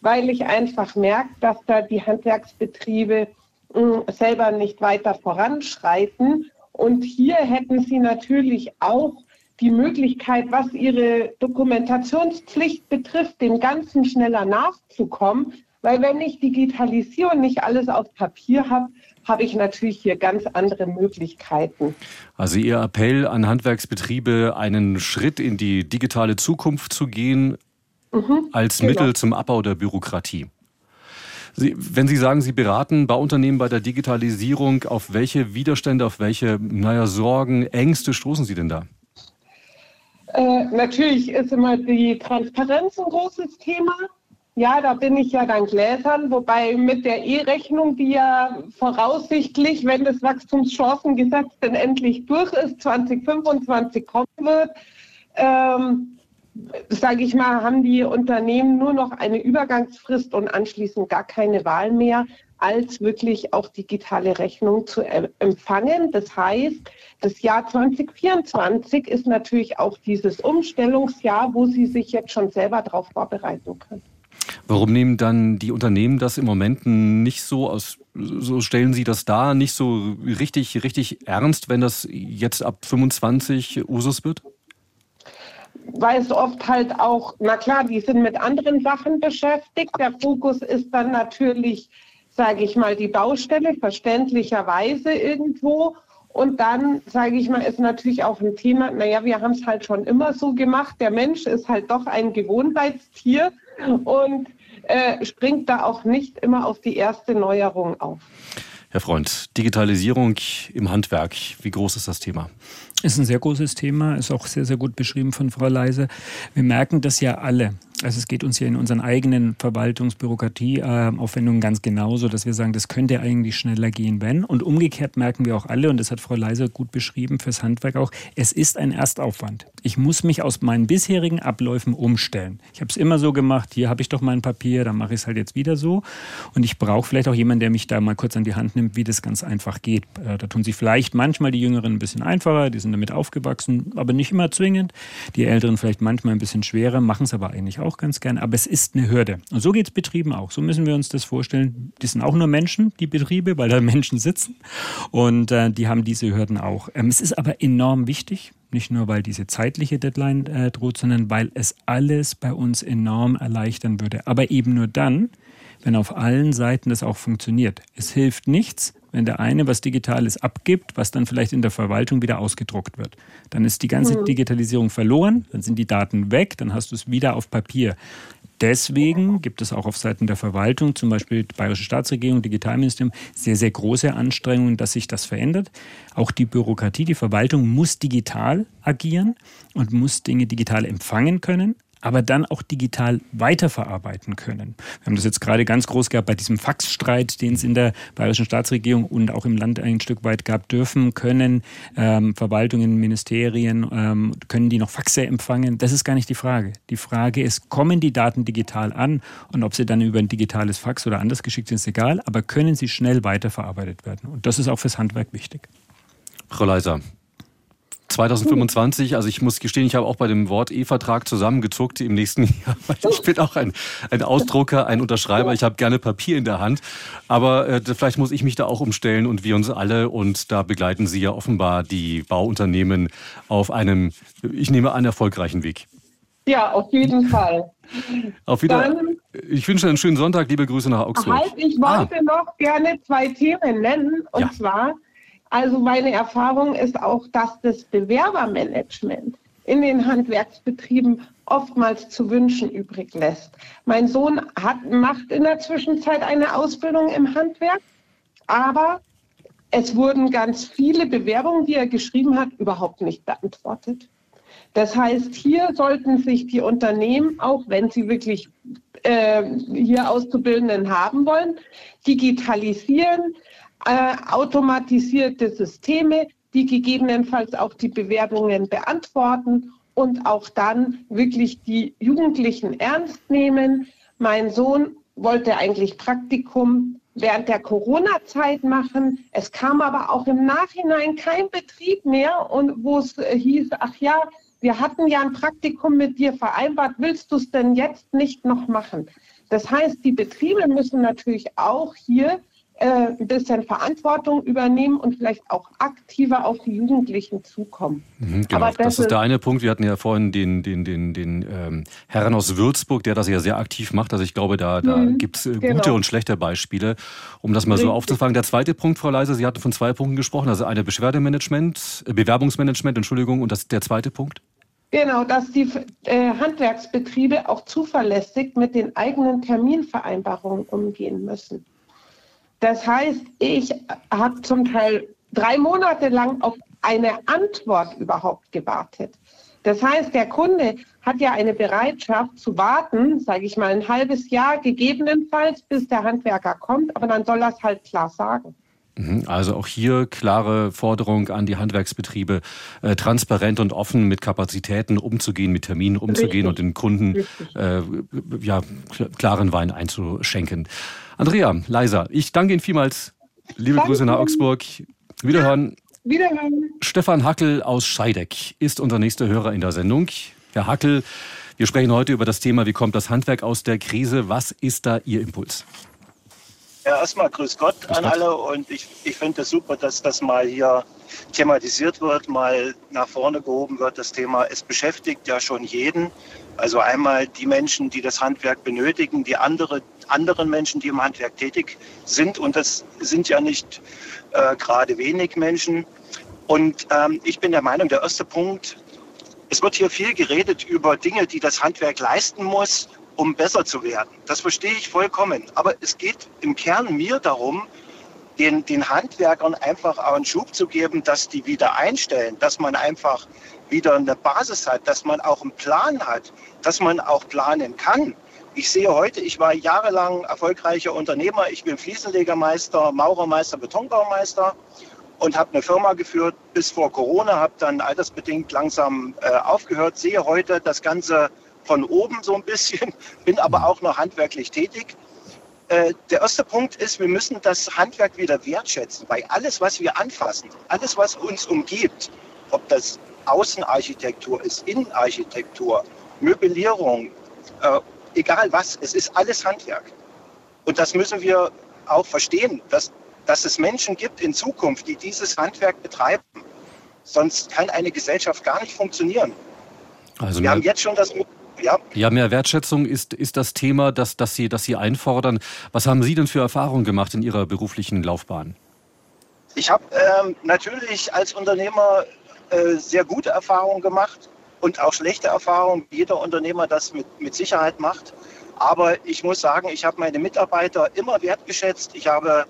weil ich einfach merke, dass da die Handwerksbetriebe mh, selber nicht weiter voranschreiten und hier hätten Sie natürlich auch die Möglichkeit, was Ihre Dokumentationspflicht betrifft, dem Ganzen schneller nachzukommen. Weil wenn ich digitalisiere und nicht alles auf Papier habe, habe ich natürlich hier ganz andere Möglichkeiten. Also Ihr Appell an Handwerksbetriebe, einen Schritt in die digitale Zukunft zu gehen, mhm, als genau. Mittel zum Abbau der Bürokratie. Sie, wenn Sie sagen, Sie beraten Bauunternehmen bei der Digitalisierung, auf welche Widerstände, auf welche naja, Sorgen, Ängste stoßen Sie denn da? Äh, natürlich ist immer die Transparenz ein großes Thema. Ja, da bin ich ja dann gläsern, wobei mit der E-Rechnung, die ja voraussichtlich, wenn das Wachstumschancengesetz denn endlich durch ist, 2025 kommen wird, ähm, sage ich mal, haben die Unternehmen nur noch eine Übergangsfrist und anschließend gar keine Wahl mehr, als wirklich auch digitale Rechnungen zu empfangen. Das heißt, das Jahr 2024 ist natürlich auch dieses Umstellungsjahr, wo Sie sich jetzt schon selber darauf vorbereiten können. Warum nehmen dann die Unternehmen das im Moment nicht so aus, so stellen sie das da nicht so richtig, richtig ernst, wenn das jetzt ab 25 Usus wird? Weil es oft halt auch, na klar, die sind mit anderen Sachen beschäftigt. Der Fokus ist dann natürlich, sage ich mal, die Baustelle, verständlicherweise irgendwo. Und dann, sage ich mal, ist natürlich auch ein Thema, naja, wir haben es halt schon immer so gemacht. Der Mensch ist halt doch ein Gewohnheitstier und äh, springt da auch nicht immer auf die erste Neuerung auf. Herr Freund, Digitalisierung im Handwerk, wie groß ist das Thema? Ist ein sehr großes Thema, ist auch sehr, sehr gut beschrieben von Frau Leise. Wir merken das ja alle. Also es geht uns hier in unseren eigenen Verwaltungsbürokratieaufwendungen ganz genauso, dass wir sagen, das könnte eigentlich schneller gehen, wenn. Und umgekehrt merken wir auch alle, und das hat Frau Leiser gut beschrieben fürs Handwerk auch, es ist ein Erstaufwand. Ich muss mich aus meinen bisherigen Abläufen umstellen. Ich habe es immer so gemacht, hier habe ich doch mein Papier, dann mache ich es halt jetzt wieder so. Und ich brauche vielleicht auch jemanden, der mich da mal kurz an die Hand nimmt, wie das ganz einfach geht. Äh, da tun sich vielleicht manchmal die Jüngeren ein bisschen einfacher, die sind damit aufgewachsen, aber nicht immer zwingend. Die Älteren vielleicht manchmal ein bisschen schwerer, machen es aber eigentlich auch auch ganz gern, aber es ist eine Hürde. Und so geht es Betrieben auch. So müssen wir uns das vorstellen. Die sind auch nur Menschen, die Betriebe, weil da Menschen sitzen. Und äh, die haben diese Hürden auch. Ähm, es ist aber enorm wichtig, nicht nur weil diese zeitliche Deadline äh, droht, sondern weil es alles bei uns enorm erleichtern würde. Aber eben nur dann, wenn auf allen Seiten das auch funktioniert. Es hilft nichts, wenn der eine was Digitales abgibt, was dann vielleicht in der Verwaltung wieder ausgedruckt wird. Dann ist die ganze mhm. Digitalisierung verloren, dann sind die Daten weg, dann hast du es wieder auf Papier. Deswegen gibt es auch auf Seiten der Verwaltung, zum Beispiel die Bayerische Staatsregierung, Digitalministerium, sehr, sehr große Anstrengungen, dass sich das verändert. Auch die Bürokratie, die Verwaltung muss digital agieren und muss Dinge digital empfangen können aber dann auch digital weiterverarbeiten können. Wir haben das jetzt gerade ganz groß gehabt bei diesem Faxstreit, den es in der bayerischen Staatsregierung und auch im Land ein Stück weit gab, dürfen, können ähm, Verwaltungen, Ministerien, ähm, können die noch Faxe empfangen? Das ist gar nicht die Frage. Die Frage ist, kommen die Daten digital an und ob sie dann über ein digitales Fax oder anders geschickt sind, ist egal, aber können sie schnell weiterverarbeitet werden? Und das ist auch fürs Handwerk wichtig. Frau Leiser, 2025, also ich muss gestehen, ich habe auch bei dem Wort E-Vertrag zusammengezuckt im nächsten Jahr. Ich bin auch ein, ein Ausdrucker, ein Unterschreiber. Ich habe gerne Papier in der Hand. Aber äh, vielleicht muss ich mich da auch umstellen und wir uns alle. Und da begleiten Sie ja offenbar die Bauunternehmen auf einem, ich nehme an, erfolgreichen Weg. Ja, auf jeden Fall. Auf Wiedersehen. Ich wünsche einen schönen Sonntag. Liebe Grüße nach Augsburg. Halt, ich wollte ah. noch gerne zwei Themen nennen. Und ja. zwar also meine Erfahrung ist auch, dass das Bewerbermanagement in den Handwerksbetrieben oftmals zu wünschen übrig lässt. Mein Sohn hat, macht in der Zwischenzeit eine Ausbildung im Handwerk, aber es wurden ganz viele Bewerbungen, die er geschrieben hat, überhaupt nicht beantwortet. Das heißt, hier sollten sich die Unternehmen, auch wenn sie wirklich äh, hier Auszubildenden haben wollen, digitalisieren, äh, automatisierte Systeme, die gegebenenfalls auch die Bewerbungen beantworten und auch dann wirklich die Jugendlichen ernst nehmen. Mein Sohn wollte eigentlich Praktikum während der Corona-Zeit machen. Es kam aber auch im Nachhinein kein Betrieb mehr und wo es äh, hieß, ach ja, wir hatten ja ein Praktikum mit dir vereinbart, willst du es denn jetzt nicht noch machen? Das heißt, die Betriebe müssen natürlich auch hier äh, ein bisschen Verantwortung übernehmen und vielleicht auch aktiver auf die Jugendlichen zukommen. Mhm, genau, Aber das, das ist der eine Punkt. Wir hatten ja vorhin den, den, den, den ähm, Herrn aus Würzburg, der das ja sehr aktiv macht. Also ich glaube, da, da mhm, gibt es äh, gute genau. und schlechte Beispiele, um das mal Richtig. so aufzufangen. Der zweite Punkt, Frau Leise, Sie hatten von zwei Punkten gesprochen. Also eine Beschwerdemanagement, äh, Bewerbungsmanagement, Entschuldigung, und das, der zweite Punkt? Genau, dass die äh, Handwerksbetriebe auch zuverlässig mit den eigenen Terminvereinbarungen umgehen müssen. Das heißt, ich habe zum Teil drei Monate lang auf eine Antwort überhaupt gewartet. Das heißt, der Kunde hat ja eine Bereitschaft zu warten, sage ich mal ein halbes Jahr gegebenenfalls, bis der Handwerker kommt, aber dann soll er es halt klar sagen. Mhm, also auch hier klare Forderung an die Handwerksbetriebe, äh, transparent und offen mit Kapazitäten umzugehen, mit Terminen umzugehen Richtig. und den Kunden äh, ja, klaren Wein einzuschenken. Andrea, Leiser, ich danke Ihnen vielmals. Liebe danke. Grüße nach Augsburg. Wiederhören. Wiederhören. Stefan Hackel aus Scheideck ist unser nächster Hörer in der Sendung. Herr Hackel, Wir sprechen heute über das Thema, wie kommt das Handwerk aus der Krise? Was ist da Ihr Impuls? Ja, erstmal grüß Gott grüß an Gott. alle und ich, ich finde es super, dass das mal hier thematisiert wird, mal nach vorne gehoben wird, das Thema. Es beschäftigt ja schon jeden. Also einmal die Menschen, die das Handwerk benötigen, die andere, anderen Menschen, die im Handwerk tätig sind. Und das sind ja nicht äh, gerade wenig Menschen. Und ähm, ich bin der Meinung, der erste Punkt, es wird hier viel geredet über Dinge, die das Handwerk leisten muss, um besser zu werden. Das verstehe ich vollkommen. Aber es geht im Kern mir darum, den, den Handwerkern einfach auch einen Schub zu geben, dass die wieder einstellen, dass man einfach wieder eine Basis hat, dass man auch einen Plan hat, dass man auch planen kann. Ich sehe heute, ich war jahrelang erfolgreicher Unternehmer. Ich bin Fliesenlegermeister, Maurermeister, Betonbaumeister und habe eine Firma geführt bis vor Corona, habe dann altersbedingt langsam äh, aufgehört, sehe heute das Ganze von oben so ein bisschen, bin aber auch noch handwerklich tätig. Äh, der erste Punkt ist, wir müssen das Handwerk wieder wertschätzen, weil alles, was wir anfassen, alles, was uns umgibt, ob das Außenarchitektur ist, Innenarchitektur, Möblierung, äh, egal was, es ist alles Handwerk. Und das müssen wir auch verstehen, dass, dass es Menschen gibt in Zukunft, die dieses Handwerk betreiben. Sonst kann eine Gesellschaft gar nicht funktionieren. Also wir haben jetzt schon das ja. ja, mehr Wertschätzung ist, ist das Thema, das, das, Sie, das Sie einfordern. Was haben Sie denn für Erfahrungen gemacht in Ihrer beruflichen Laufbahn? Ich habe ähm, natürlich als Unternehmer äh, sehr gute Erfahrungen gemacht und auch schlechte Erfahrungen, wie jeder Unternehmer das mit, mit Sicherheit macht. Aber ich muss sagen, ich habe meine Mitarbeiter immer wertgeschätzt. Ich habe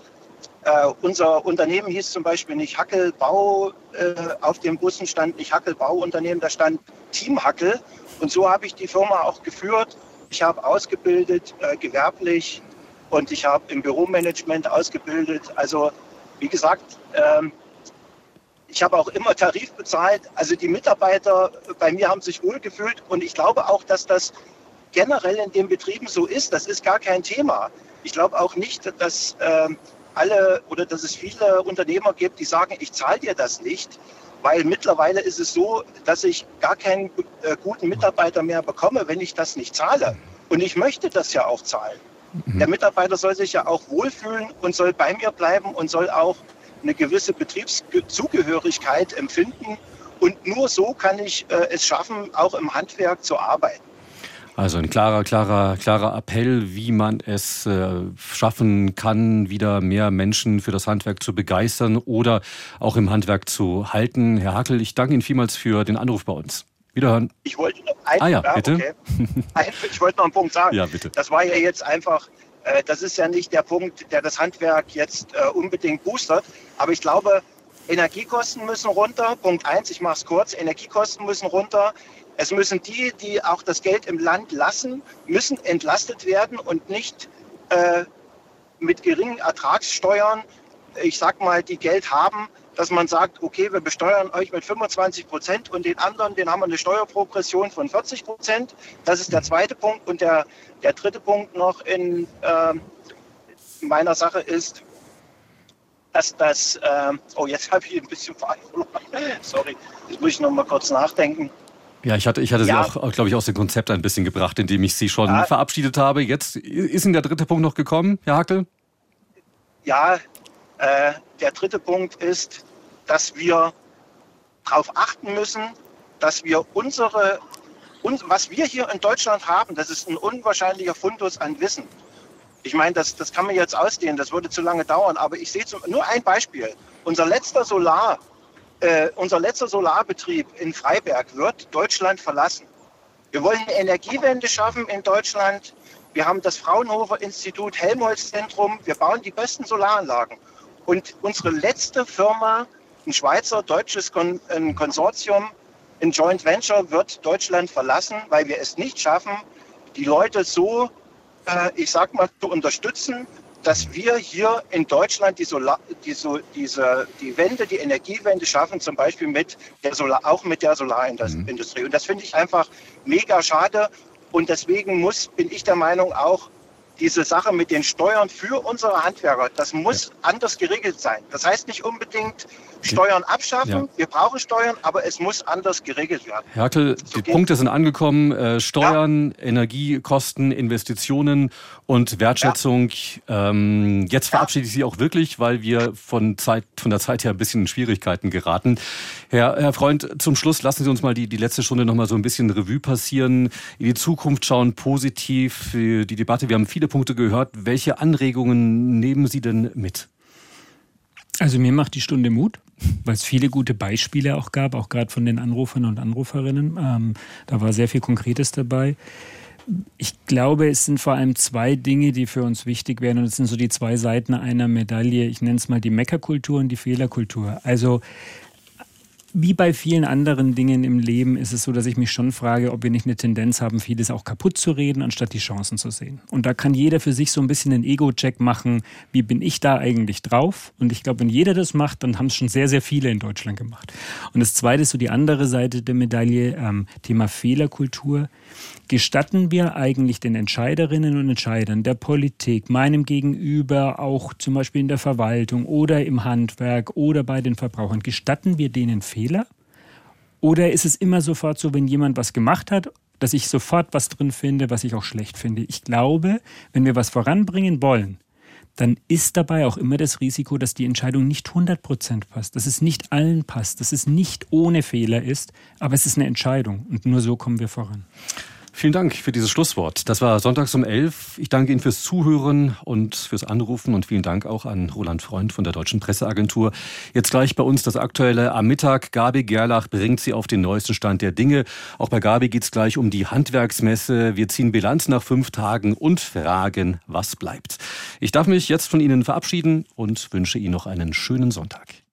äh, unser Unternehmen hieß zum Beispiel nicht Hackelbau, äh, auf dem Bussen stand nicht Hackelbauunternehmen, da stand Team Hackel. Und so habe ich die Firma auch geführt. Ich habe ausgebildet, äh, gewerblich und ich habe im Büromanagement ausgebildet. Also wie gesagt, ähm, ich habe auch immer Tarif bezahlt. Also die Mitarbeiter bei mir haben sich wohlgefühlt und ich glaube auch, dass das generell in den Betrieben so ist. Das ist gar kein Thema. Ich glaube auch nicht, dass äh, alle oder dass es viele Unternehmer gibt, die sagen, ich zahle dir das nicht. Weil mittlerweile ist es so, dass ich gar keinen äh, guten Mitarbeiter mehr bekomme, wenn ich das nicht zahle. Und ich möchte das ja auch zahlen. Mhm. Der Mitarbeiter soll sich ja auch wohlfühlen und soll bei mir bleiben und soll auch eine gewisse Betriebszugehörigkeit empfinden. Und nur so kann ich äh, es schaffen, auch im Handwerk zu arbeiten. Also ein klarer, klarer, klarer Appell, wie man es äh, schaffen kann, wieder mehr Menschen für das Handwerk zu begeistern oder auch im Handwerk zu halten. Herr Hackel, ich danke Ihnen vielmals für den Anruf bei uns. Wiederhören. Ich wollte noch einen, ah, ja, bitte. Okay. Ich wollte noch einen Punkt sagen. Ja, bitte. Das war ja jetzt einfach, äh, das ist ja nicht der Punkt, der das Handwerk jetzt äh, unbedingt boostert. Aber ich glaube, Energiekosten müssen runter. Punkt eins, ich mache es kurz. Energiekosten müssen runter. Es müssen die, die auch das Geld im Land lassen, müssen entlastet werden und nicht äh, mit geringen Ertragssteuern, ich sag mal, die Geld haben, dass man sagt, okay, wir besteuern euch mit 25 Prozent und den anderen, den haben wir eine Steuerprogression von 40 Prozent. Das ist der zweite Punkt. Und der, der dritte Punkt noch in äh, meiner Sache ist, dass das, äh, oh, jetzt habe ich ein bisschen verloren. Sorry, jetzt muss ich noch mal kurz nachdenken. Ja, ich hatte, ich hatte ja. Sie auch, glaube ich, aus dem Konzept ein bisschen gebracht, indem ich Sie schon ja. verabschiedet habe. Jetzt ist Ihnen der dritte Punkt noch gekommen, Herr Hackel? Ja, äh, der dritte Punkt ist, dass wir darauf achten müssen, dass wir unsere, uns, was wir hier in Deutschland haben, das ist ein unwahrscheinlicher Fundus an Wissen. Ich meine, das, das kann man jetzt ausdehnen, das würde zu lange dauern, aber ich sehe zum, nur ein Beispiel. Unser letzter Solar, äh, unser letzter Solarbetrieb in Freiberg wird Deutschland verlassen. Wir wollen eine Energiewende schaffen in Deutschland. Wir haben das Fraunhofer Institut Helmholtz Zentrum. Wir bauen die besten Solaranlagen. Und unsere letzte Firma, ein Schweizer deutsches Kon ein Konsortium, ein Joint Venture, wird Deutschland verlassen, weil wir es nicht schaffen, die Leute so, äh, ich sag mal, zu unterstützen, dass wir hier in Deutschland die, Solar, die, so, diese, die Wende, die Energiewende schaffen, zum Beispiel mit der Solar, auch mit der Solarindustrie. Mhm. Und das finde ich einfach mega schade. Und deswegen muss, bin ich der Meinung, auch diese Sache mit den Steuern für unsere Handwerker, das muss anders geregelt sein. Das heißt nicht unbedingt Steuern abschaffen. Ja. Wir brauchen Steuern, aber es muss anders geregelt werden. Herkel, die geht. Punkte sind angekommen. Äh, Steuern, ja. Energiekosten, Investitionen und Wertschätzung. Ja. Ähm, jetzt verabschiede ich Sie auch wirklich, weil wir von, Zeit, von der Zeit her ein bisschen in Schwierigkeiten geraten. Herr, Herr Freund, zum Schluss lassen Sie uns mal die, die letzte Stunde noch mal so ein bisschen Revue passieren, in die Zukunft schauen, positiv für die Debatte. Wir haben viele Punkte gehört. Welche Anregungen nehmen Sie denn mit? Also mir macht die Stunde Mut, weil es viele gute Beispiele auch gab, auch gerade von den Anrufern und Anruferinnen. Ähm, da war sehr viel Konkretes dabei. Ich glaube, es sind vor allem zwei Dinge, die für uns wichtig wären. Und es sind so die zwei Seiten einer Medaille. Ich nenne es mal die Meckerkultur und die Fehlerkultur. Also wie bei vielen anderen Dingen im Leben ist es so, dass ich mich schon frage, ob wir nicht eine Tendenz haben, vieles auch kaputt zu reden, anstatt die Chancen zu sehen. Und da kann jeder für sich so ein bisschen einen Ego-Check machen, wie bin ich da eigentlich drauf? Und ich glaube, wenn jeder das macht, dann haben es schon sehr, sehr viele in Deutschland gemacht. Und das Zweite ist so die andere Seite der Medaille, ähm, Thema Fehlerkultur gestatten wir eigentlich den Entscheiderinnen und Entscheidern der Politik, meinem Gegenüber, auch zum Beispiel in der Verwaltung oder im Handwerk oder bei den Verbrauchern, gestatten wir denen Fehler? Oder ist es immer sofort so, wenn jemand was gemacht hat, dass ich sofort was drin finde, was ich auch schlecht finde? Ich glaube, wenn wir was voranbringen wollen, dann ist dabei auch immer das Risiko, dass die Entscheidung nicht 100% passt, dass es nicht allen passt, dass es nicht ohne Fehler ist, aber es ist eine Entscheidung und nur so kommen wir voran. Vielen Dank für dieses Schlusswort. Das war sonntags um 11. Ich danke Ihnen fürs Zuhören und fürs Anrufen und vielen Dank auch an Roland Freund von der Deutschen Presseagentur. Jetzt gleich bei uns das Aktuelle am Mittag. Gabi Gerlach bringt Sie auf den neuesten Stand der Dinge. Auch bei Gabi geht es gleich um die Handwerksmesse. Wir ziehen Bilanz nach fünf Tagen und fragen, was bleibt. Ich darf mich jetzt von Ihnen verabschieden und wünsche Ihnen noch einen schönen Sonntag.